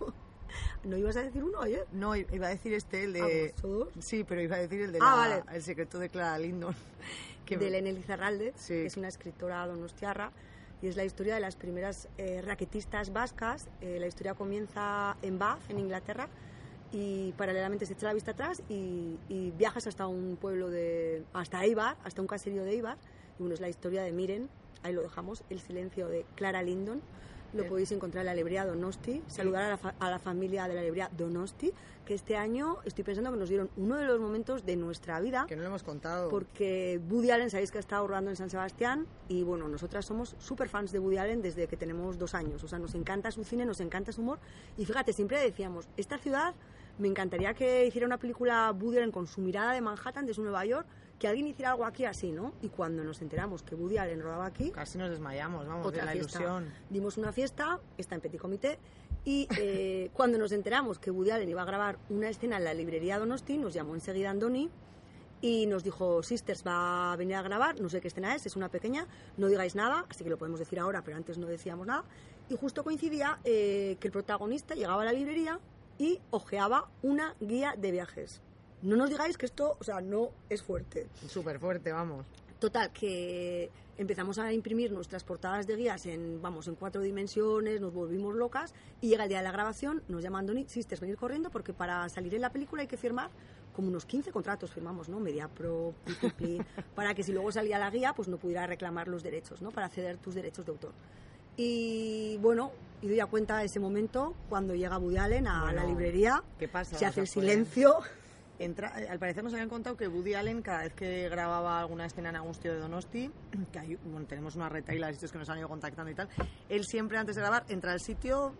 no ibas a decir uno ayer No, iba a decir este, el de. Ah, todos. Sí, pero iba a decir el de Ah, la- vale. El secreto de Clara Lindon. Que de Elena Elizarralde, Sí. que es una escritora donostiarra, y es la historia de las primeras eh, raquetistas vascas. Eh, la historia comienza en Bath, en Inglaterra, y paralelamente se echa la vista atrás y, y viajas hasta un pueblo de... hasta Eibar, hasta un caserío de Eibar, y bueno, es la historia de Miren, ahí lo dejamos, El silencio de Clara Lindon. Lo Eh. podéis encontrar en la librería Donosti. Saludar a la, fa- a la familia de la librería Donosti, que este año estoy pensando que nos dieron uno de los momentos de nuestra vida que no lo hemos contado. porque Woody Allen sabéis que ha estado rodando en San Sebastián y bueno, nosotras somos súper fans de Woody Allen desde que tenemos dos años, o sea, nos encanta su cine, nos encanta su humor y fíjate, siempre decíamos, esta ciudad me encantaría que hiciera una película Woody Allen con su mirada de Manhattan, de su Nueva York, que alguien hiciera algo aquí así, ¿no? Y cuando nos enteramos que Woody Allen rodaba aquí, Casi nos desmayamos, vamos, otra de la fiesta. ilusión. Dimos una fiesta, está en Petit Comité, y eh, cuando nos enteramos que Woody Allen iba a grabar una escena en la librería Donosti, nos llamó enseguida Andoni y nos dijo, Sisters va a venir a grabar, no sé qué escena es, es una pequeña, no digáis nada, así que lo podemos decir ahora, pero antes no decíamos nada. Y justo coincidía eh, que el protagonista llegaba a la librería y ojeaba una guía de viajes. No nos digáis que esto, o sea, no es fuerte. Súper fuerte, vamos. Total, que empezamos a imprimir nuestras portadas de guías en, vamos, en cuatro dimensiones, nos volvimos locas y llega el día de la grabación, nos llaman Doni, sisters, venir corriendo porque para salir en la película hay que firmar como unos 15 contratos firmamos, ¿no? Mediapro, Pli, para que si luego salía la guía, pues no pudiera reclamar los derechos, ¿no? Para ceder tus derechos de autor. Y bueno, y doy a cuenta de ese momento cuando llega Woody Allen a Bueno, la librería, ¿qué pasa? se hace el silencio. Entra, eh, al parecer nos habían contado que Woody Allen, cada vez que grababa alguna escena en Agustio de Donosti, que hay, bueno, tenemos una retaila de sitios que nos han ido contactando y tal, él siempre antes de grabar entra al sitio,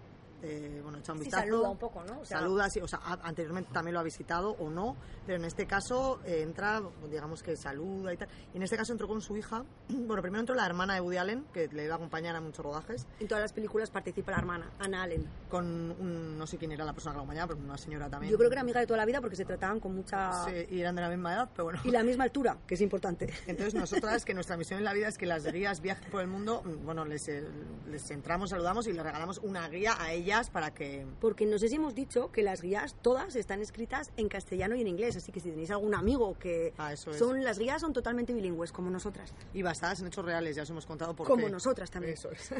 eh, bueno, echa un Sí, vistazo. saluda un poco, ¿no? O sea- saluda, sí, o sea, anteriormente también lo ha visitado o no, pero en este caso eh, entra, digamos que saluda y tal. Y en este caso entró con su hija, bueno, primero entró la hermana de Woody Allen, que le iba a acompañar a muchos rodajes, En todas las películas participa la hermana, Anna Allen. con un, no sé quién era la persona que la acompañaba, pero una señora también. Yo creo que era amiga de toda la vida porque se trataban con mucha... Sí, y eran de la misma edad, pero bueno. Y la misma altura, que es importante. Entonces nosotras, que nuestra misión en la vida es que las guías viajen por el mundo, bueno, les, eh, les entramos, saludamos y les regalamos una guía a ellas para que... Porque no sé si hemos dicho que las guías todas están escritas en castellano y en inglés, así que si tenéis algún amigo que Ah, eso es. son las guías son totalmente bilingües como nosotras, Y basadas en hechos reales, ya os hemos contado por como qué. nosotras también. Eso es.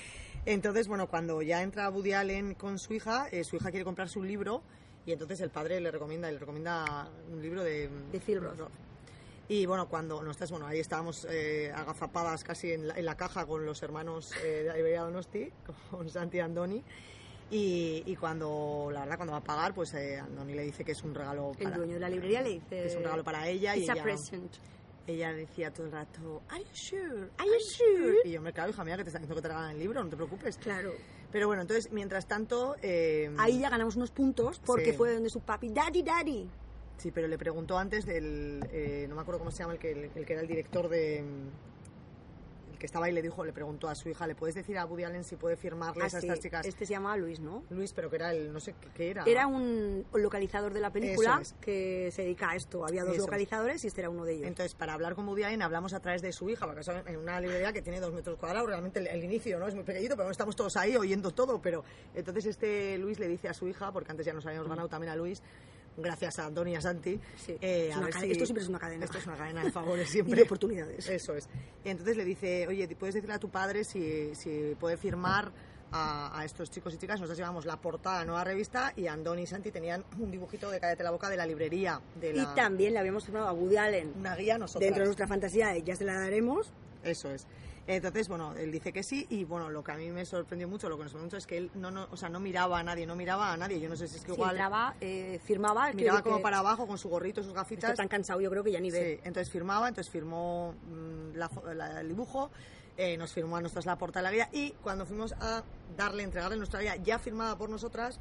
Entonces, bueno, cuando ya entra Woody Allen con su hija, eh, su hija quiere comprarse un libro y entonces el padre le recomienda, le recomienda un libro de... De Phil Roth. Y bueno, cuando nosotras, bueno, ahí estábamos eh, agazapadas casi en la, en la caja con los hermanos eh, de la librería Donosti, con Santi y Andoni. Y, y cuando, la verdad, cuando va a pagar, pues eh, Andoni le dice que es un regalo El para, dueño de la librería le dice... que es un regalo para ella y ella, present. ella decía todo el rato, ¿Are you sure? Are you sure? Y yo, me claro, hija mía, que te está diciendo que te regalan el libro, no te preocupes. Claro. Pero bueno, entonces, mientras tanto... eh, Ahí ya ganamos unos puntos porque Sí. fue donde su papi, daddy, daddy. Sí, pero le preguntó antes del... eh, no me acuerdo cómo se llama, el que, el que era el director de... Que estaba ahí le dijo, le preguntó a su hija, ¿le puedes decir a Woody Allen si puede firmarles Ah, a sí, estas chicas? Este se llama Luis, ¿no? Luis, pero que era el... no sé qué, era. Era un localizador de la película es. que se dedica a esto. Había dos Eso es. localizadores y este era uno de ellos. Entonces, para hablar con Woody Allen hablamos a través de su hija, porque son en una librería que tiene dos metros cuadrados, realmente el, el inicio no es muy pequeñito, pero estamos todos ahí oyendo todo, pero entonces este Luis le dice a su hija, porque antes ya nos habíamos ganado también a Luis, gracias a Andoni y a Santi, Sí, eh, a ver si- esto siempre es una cadena. Esto es una cadena de favores Y siempre. de oportunidades. Eso es. Y entonces le dice, oye, ¿puedes decirle a tu padre si, si puede firmar a, a estos chicos y chicas? Nosotros llevamos la portada de la nueva revista y Andoni y Santi tenían un dibujito de Cállate la Boca de la librería. De la, Y también le habíamos firmado a Woody Allen. Una guía nosotros. Dentro de nuestra fantasía, ya se la daremos. Eso es. Entonces, bueno, él dice que sí y bueno, lo que a mí me sorprendió mucho, lo que nos sorprendió mucho es que él no, no, o sea, no miraba a nadie, no miraba a nadie. Yo no sé si es que igual entraba, eh, firmaba. miraba que como para abajo con su gorrito, sus Está gafitas. tan cansado, yo creo que ya ni ve. Sí, entonces firmaba, entonces firmó mm, la fo- la- el dibujo eh, nos firmó a nosotras la porta de la guía y cuando fuimos a darle, entregarle nuestra guía ya firmada por nosotras,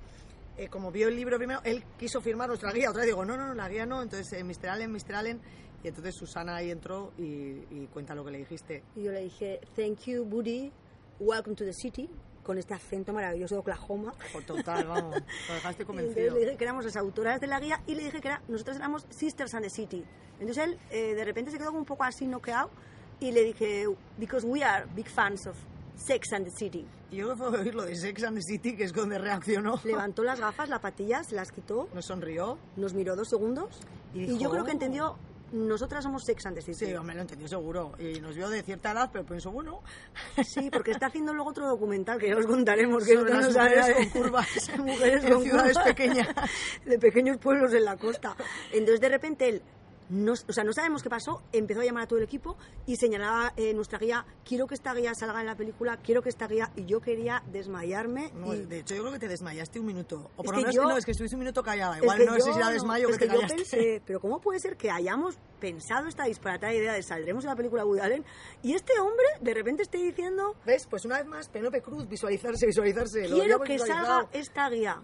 eh, como vio el libro primero, él quiso firmar nuestra guía. Otra vez digo, no, no, no, la guía no. Entonces, eh, Mr. Allen, Mr. Allen. Y entonces Susana ahí entró y, y cuenta lo que le dijiste. Y yo le dije, thank you, Buddy, welcome to the city, con este acento maravilloso de Oklahoma. O total, vamos, lo dejaste Y convencido. entonces le dije que éramos las autoras de la guía y le dije que era, nosotras éramos Sisters and the City. Entonces él eh, de repente se quedó un poco así noqueado y le dije, because we are big fans of Sex and the City. Y yo fue oír lo de Sex and the City, que es donde reaccionó. Levantó las gafas, las patillas, las quitó, Nos sonrió. nos miró dos segundos Y y, dijo, yo creo que "Oh". entendió, nosotras somos Sex and the City. Sí, hombre, lo entendió seguro. Y nos vio de cierta edad, pero pensó, bueno, Sí, porque está haciendo luego otro documental que ya os contaremos. Que Sobre las mujeres con curvas mujeres en con ciudades curvas, pequeñas. De pequeños pueblos en la costa. Entonces, de repente, él, no, o sea, no sabemos qué pasó, empezó a llamar a todo el equipo y señalaba eh, nuestra guía, quiero que esta guía salga en la película, quiero que esta guía... Y yo quería desmayarme. No, y- de hecho, yo creo que te desmayaste un minuto. O Es por lo menos yo- no, es que estuviste un minuto callada. Es Igual que no yo sé si era desmayo es que te yo callaste. pensé, pero ¿cómo puede ser que hayamos pensado esta disparatada idea de saldremos en la película Woody Allen y este hombre de repente esté diciendo ¿Ves? Pues una vez más, Penélope Cruz, visualizarse, visualizarse. Lo quiero habíamos que salga esta guía.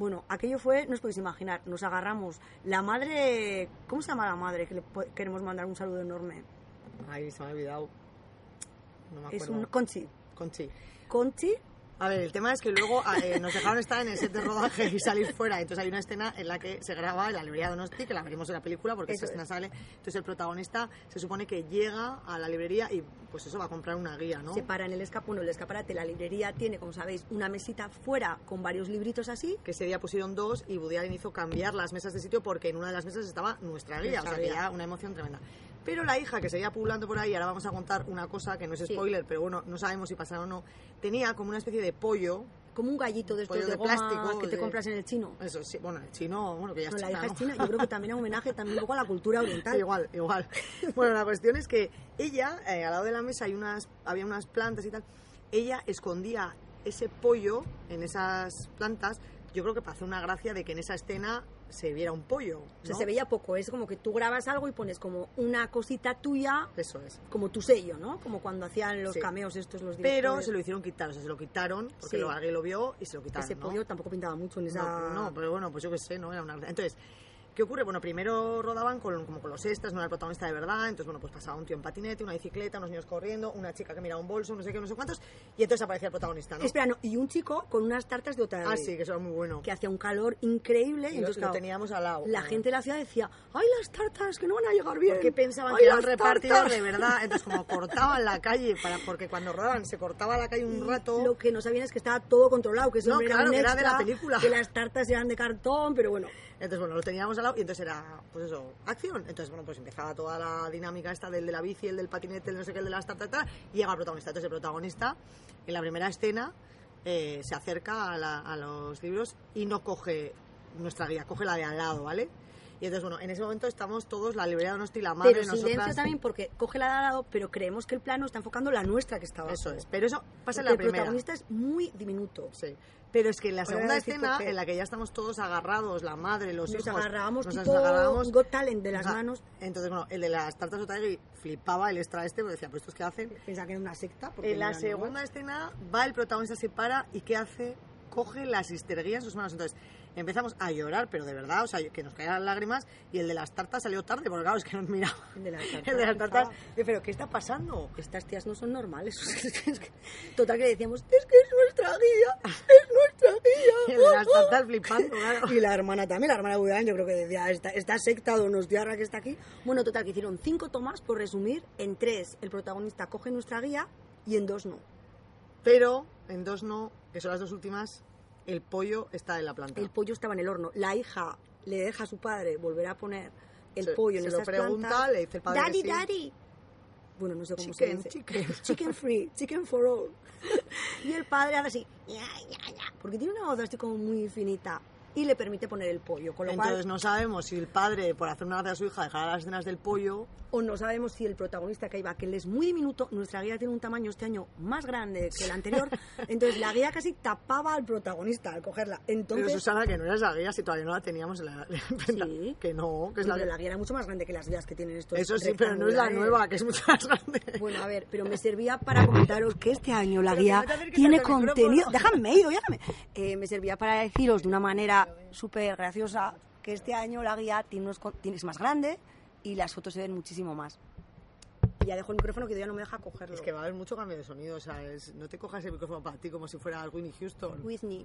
Bueno, aquello fue, no os podéis imaginar, nos agarramos. La madre, ¿cómo se llama la madre? Que le queremos mandar un saludo enorme. Ay, se me ha olvidado. No me Es acuerdo. un Conchi. Conchi. Conchi, A ver, el tema es que luego eh, nos dejaron estar en el set de rodaje y salir fuera. Entonces hay una escena en la que se graba en la librería de Donosti, que la veremos en la película porque Eso esa escena es. sale. Entonces el protagonista se supone que llega a la librería y pues eso va a comprar una guía, ¿no? se para en el escape, bueno, el escaparate, la librería tiene, como sabéis, una mesita fuera con varios libritos así. que ese día pusieron dos y Woody Allen hizo cambiar las mesas de sitio porque en una de las mesas estaba nuestra guía, Nuestra o sea que ya una emoción tremenda. Pero la hija que seguía pululando por ahí, ahora vamos a contar una cosa que no es Sí. spoiler, pero bueno, no sabemos si pasará o no, tenía como una especie de pollo, Como un gallito de estos Pollo de, de goma plástico, que te de- compras en el chino. eso sí, bueno, el chino, bueno, que ya No, es la china, hija ¿no? es china, yo creo que también es un homenaje también un poco a la cultura oriental. Igual, igual. Bueno, la cuestión es que ella, eh, al lado de la mesa hay unas, había unas plantas y tal, ella escondía ese pollo en esas plantas, yo creo que para hacer una gracia de que en esa escena se viera un pollo. O sea, se veía poco, es como que tú grabas algo y pones como una cosita tuya, Eso es. como tu sello, ¿no? Como cuando hacían los Sí. cameos estos los Pero directores. se lo hicieron quitar, o sea, se lo quitaron porque Sí. lo, alguien lo vio y se lo quitaron. Ese ¿no? pollo tampoco pintaba mucho en esa... No, no, pero bueno, pues yo qué sé, ¿no? Era una... Entonces, ¿qué ocurre? Bueno, primero rodaban con, como con los extras, no era el protagonista de verdad, entonces, bueno, pues pasaba un tío en patinete, una bicicleta, unos niños corriendo, una chica que miraba un bolso, no sé qué, no sé cuántos, y entonces aparecía el protagonista, ¿no? Espera, no, y un chico con unas tartas de otra Ah, sí, que eso era muy bueno. que hacía un calor increíble y, Y lo, entonces lo claro, teníamos al lado. la Ah. gente de la ciudad decía ¡ay las tartas que no van a llegar bien! Porque pensaban ¡Ay, que eran tartas!". de verdad. Entonces, como cortaban la calle, para, porque cuando rodaban se cortaba la calle un rato. Lo que no sabían es que estaba todo controlado, que eso No, claro, un era de la extra, película. que las tartas eran de cartón, pero bueno. Entonces, bueno, lo teníamos al lado y entonces era, pues eso, acción. Entonces, bueno, pues empezaba toda la dinámica esta del de la bici, el del patinete, el no sé qué, el de las tartas, tal, y llega el protagonista. Entonces, el protagonista, en la primera escena, eh, se acerca a, la- a los libros y no coge nuestra guía, coge la de al lado, ¿vale? Y entonces, bueno, en ese momento estamos todos, la librería de Donosti, la madre, pero silencio nosotras... también porque coge la de al lado, pero creemos que el plano está enfocando la nuestra que estaba. Eso es, pero eso pasa en Porque la el primera. protagonista es muy diminuto. Sí. Pero es que en la segunda escena, en la que ya estamos todos agarrados, la madre, los Nos hijos... agarrábamos nos tipo agarrábamos, Got Talent de las manos. Entonces, bueno, el de las tartas Otagui flipaba el extra este, porque decía, pues estos qué hacen. Pensaba que era una secta. porque En la segunda escena va el protagonista, se para y ¿qué hace? Coge la cisterguía en sus manos. Entonces empezamos a llorar, pero de verdad, o sea, que nos caían las lágrimas y el de las tartas salió tarde, porque claro, es que nos miraba. El de las tartas. El de las tartas, pero ¿qué está pasando? Estas tías no son normales. Total que decíamos, es que es nuestra guía, es nuestra Y el de las guía. tartas flipando, claro. Y la hermana también, la hermana Budán, yo creo que decía, esta, esta secta donostiarra que está aquí. Bueno, total, que hicieron cinco tomas, por resumir, en tres el protagonista coge nuestra guía y en dos no. Pero en dos no, que son las dos últimas, el pollo está en la planta. El pollo estaba en el horno. La hija le deja a su padre volver a poner el Se- pollo en se lo pregunta, plantas. le dice el padre que Daddy, sí. daddy. Bueno, no sé cómo Chicken, se dice. chicken. Chicken free, chicken for all. y el padre hace así, ya, ya, ya. Porque tiene una voz así como muy finita. Y le permite poner el pollo. Con lo Entonces cual, no sabemos si el padre, por hacer una gracia a su hija, dejará las escenas del pollo. o no sabemos si el protagonista que iba, que él es muy diminuto, nuestra guía tiene un tamaño este año más grande que el anterior, entonces la guía casi tapaba al protagonista al cogerla. Pero Entonces, Susana, que no era esa guía si todavía no la teníamos en la. Sí. Que no, que es la. Pero la guía era mucho más grande que las guías que tienen estos. Eso sí, pero no es la nueva, que es mucho más grande. Bueno, a ver, pero me servía para comentaros que este año la Pero guía tiene contenido. Déjame, déjame. Eh, me servía para deciros de una manera súper graciosa que este año la guía tiene unos es más grande y las fotos se ven muchísimo más. Y ya dejo el micrófono que ya no me deja cogerlo. Es que va a haber mucho cambio de sonido, o sea, es- no te cojas el micrófono para ti como si fuera Winnie Houston. Whitney.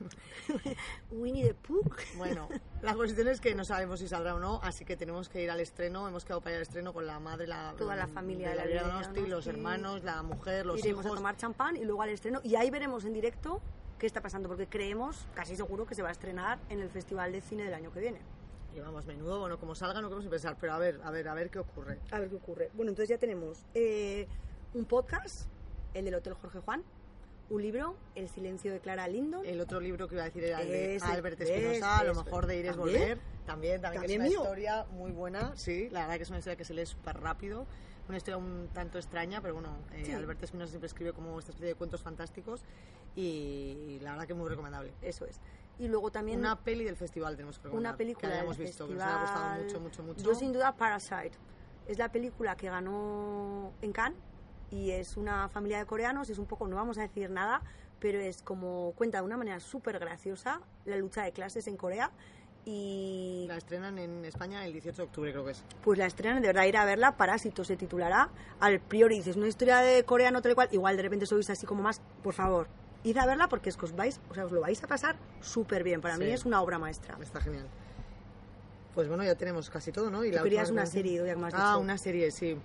Winnie the Pooh. Bueno, la cuestión es que no sabemos si saldrá o no, así que tenemos que ir al estreno. Hemos quedado para ir al estreno con la madre, la, Toda la familia de de la la Lidia Lidia Donosti, los hermanos, la mujer, los Iremos hijos. a tomar champán y luego al estreno. Y ahí veremos en directo qué está pasando, porque creemos, casi seguro, que se va a estrenar en el Festival de Cine del año que viene. Y vamos, menudo, bueno, como salga no queremos ni pensar, pero a ver, a ver, a ver qué ocurre. A ver qué ocurre. Bueno, entonces ya tenemos eh, un podcast, el del Hotel Jorge Juan, un libro, El silencio de Clara Lindo. El otro libro que iba a decir era el de Albert Espinosa, a lo mejor de Ir es ¿también? volver. También, también, que es ¿También una mío? historia muy buena, sí, la verdad que es una historia que se lee súper rápido. Una historia un tanto extraña, pero bueno, eh, Sí. Albert Espinosa siempre escribe como esta especie de cuentos fantásticos y, la verdad que muy recomendable. Eso es. Y luego también Una peli del festival tenemos que recomendar. una película que hayamos del visto, que nos haya gustado festival. mucho, mucho, mucho. Yo sin duda Parasite. Es la película que ganó en Cannes y es una familia de coreanos, es un poco, no vamos a decir nada, pero es como cuenta de una manera súper graciosa la lucha de clases en Corea y La estrenan en España el 18 de octubre, creo que es. pues la estrenan, de verdad ir a verla, Parásito se titulará, al priori dices, una historia de coreano tal y cual, igual de repente sois así como más, por favor, id a verla porque es que os vais, o sea, os lo vais a pasar súper bien, para Sí. mí es una obra maestra. Está genial. Pues bueno, ya tenemos casi todo, ¿no? Y la querías una serie, ya que me has Ah, dicho. una serie, sí.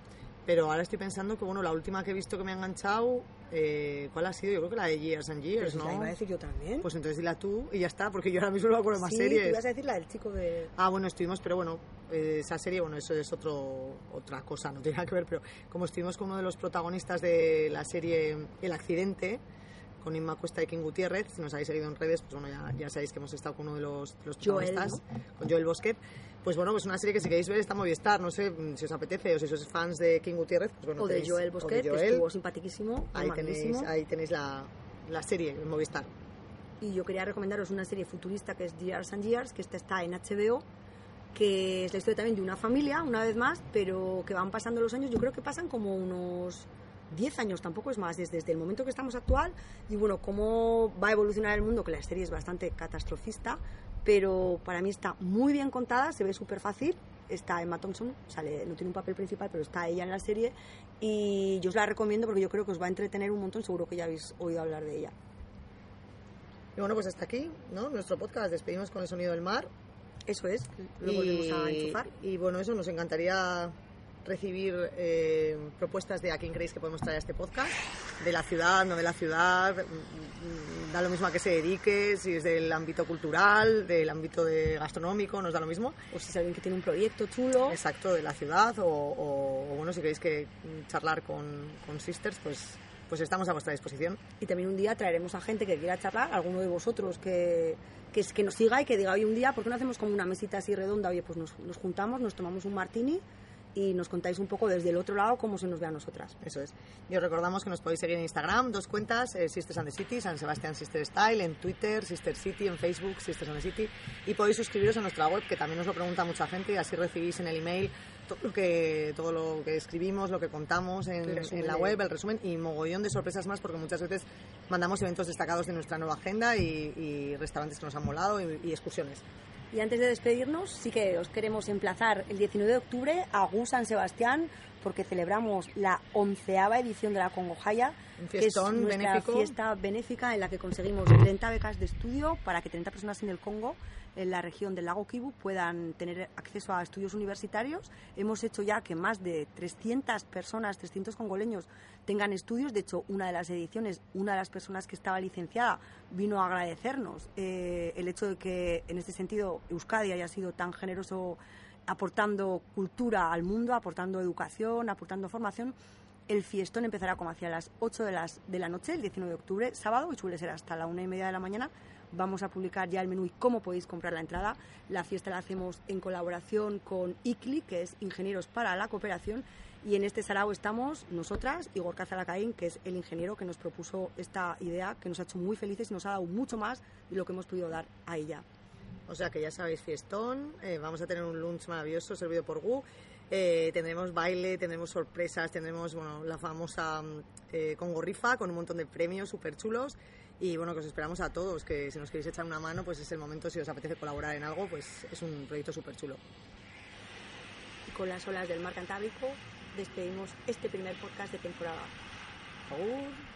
Pero ahora estoy pensando que, bueno, la última que he visto que me ha enganchado, eh, ¿cuál ha sido? Yo creo que la de Years and Pero Years, si ¿no? la iba a decir yo también. Pues entonces dila tú y ya está, porque yo ahora mismo no me acuerdo más sí, series. tú ibas a decir la del chico de... Ah, bueno, estuvimos, pero bueno, eh, esa serie, bueno, eso es otro, otra cosa, no tiene nada que ver, pero como estuvimos con uno de los protagonistas de la serie El Accidente, con Inma Cuesta y King Gutiérrez, si nos habéis seguido en redes, pues bueno, ya, ya sabéis que hemos estado con uno de los, de los Joel, protagonistas, con Joel Bosquet. Pues bueno, pues una serie que si queréis ver está Movistar, no sé mm, si os apetece o si sois fans de King Gutiérrez, pues bueno, o de Joel de Bosquet, que estuvo simpaticísimo, ahí tenéis, ahí tenéis la, la serie en Movistar. Y yo quería recomendaros una serie futurista que es Years and Years, que esta está en HBO, que es la historia también de una familia, una vez más, pero que van pasando los años, yo creo que pasan como unos 10 años, tampoco es más, desde, desde el momento que estamos actual, y bueno, cómo va a evolucionar el mundo, que la serie es bastante catastrofista, pero para mí está muy bien contada, se ve súper fácil, está Emma Thompson, sale, no tiene un papel principal, pero está ella en la serie, y yo os la recomiendo porque yo creo que os va a entretener un montón, seguro que ya habéis oído hablar de ella. Y bueno, pues hasta aquí, ¿no? Nuestro podcast, despedimos con el sonido del mar. Eso es, lo volvemos a enchufar. Y bueno, eso, nos encantaría recibir eh, propuestas de a quién creéis que podemos traer a este podcast, de la ciudad, no de la ciudad, mm, mm, da lo mismo a qué se dedique, si es del ámbito cultural, del ámbito de gastronómico, nos da lo mismo. o si es alguien que tiene un proyecto chulo. Exacto, de la ciudad, o, o- o bueno, si queréis que mm, charlar con, con Sisters, pues, pues estamos a vuestra disposición. Y también un día traeremos a gente que quiera charlar, alguno de vosotros que, que, que nos siga y que diga, oye, un día, ¿por qué no hacemos como una mesita así redonda? Oye, pues nos, nos juntamos, nos tomamos un martini y nos contáis un poco desde el otro lado cómo se nos ve a nosotras. Eso es. Y os recordamos que nos podéis seguir en Instagram, dos cuentas, eh, Sisters and the City, San Sebastián Sister Style, en Twitter, Sister City, en Facebook, Sisters and the City. Y podéis suscribiros a nuestra web, que también nos lo pregunta mucha gente, y así recibís en el email todo lo que, todo lo que escribimos, lo que contamos en, la web, el resumen y mogollón de sorpresas más, porque muchas veces mandamos eventos destacados de nuestra nueva agenda y, y restaurantes que nos han molado y, y excursiones. Y antes de despedirnos, sí que os queremos emplazar el 19 de octubre a Gu San Sebastián, porque celebramos la onceava edición de la Congojaya, Un que es nuestra benéfico. fiesta benéfica en la que conseguimos 30 becas de estudio para que 30 personas en el Congo, en la región del lago Kivu, puedan tener acceso a estudios universitarios. Hemos hecho ya que más de 300 personas, 300 congoleños, tengan estudios. De hecho, una de las ediciones, una de las personas que estaba licenciada vino a agradecernos eh, el hecho de que, en este sentido, Euskadi haya sido tan generoso aportando cultura al mundo, aportando educación, aportando formación. El fiestón empezará como hacia las 8 de, las, de la noche, el 19 de octubre, sábado, y suele ser hasta la una y media de la mañana, vamos a publicar ya el menú y cómo podéis comprar la entrada. La fiesta la hacemos en colaboración con ICLI, que es Ingenieros para la Cooperación, y en este sarao estamos nosotras y Gorka Zalacaín, que es el ingeniero que nos propuso esta idea, que nos ha hecho muy felices y nos ha dado mucho más de lo que hemos podido dar a ella. O sea que ya sabéis, fiestón, eh, vamos a tener un lunch maravilloso servido por Gu. Eh, tendremos baile, tendremos sorpresas, tendremos bueno, la famosa eh, con un montón de premios súper chulos. Y bueno, que os esperamos a todos, que si nos queréis echar una mano, pues es el momento, si os apetece colaborar en algo, pues es un proyecto súper chulo. Y con las olas del mar Cantábrico despedimos este primer podcast de temporada. ¡Agur!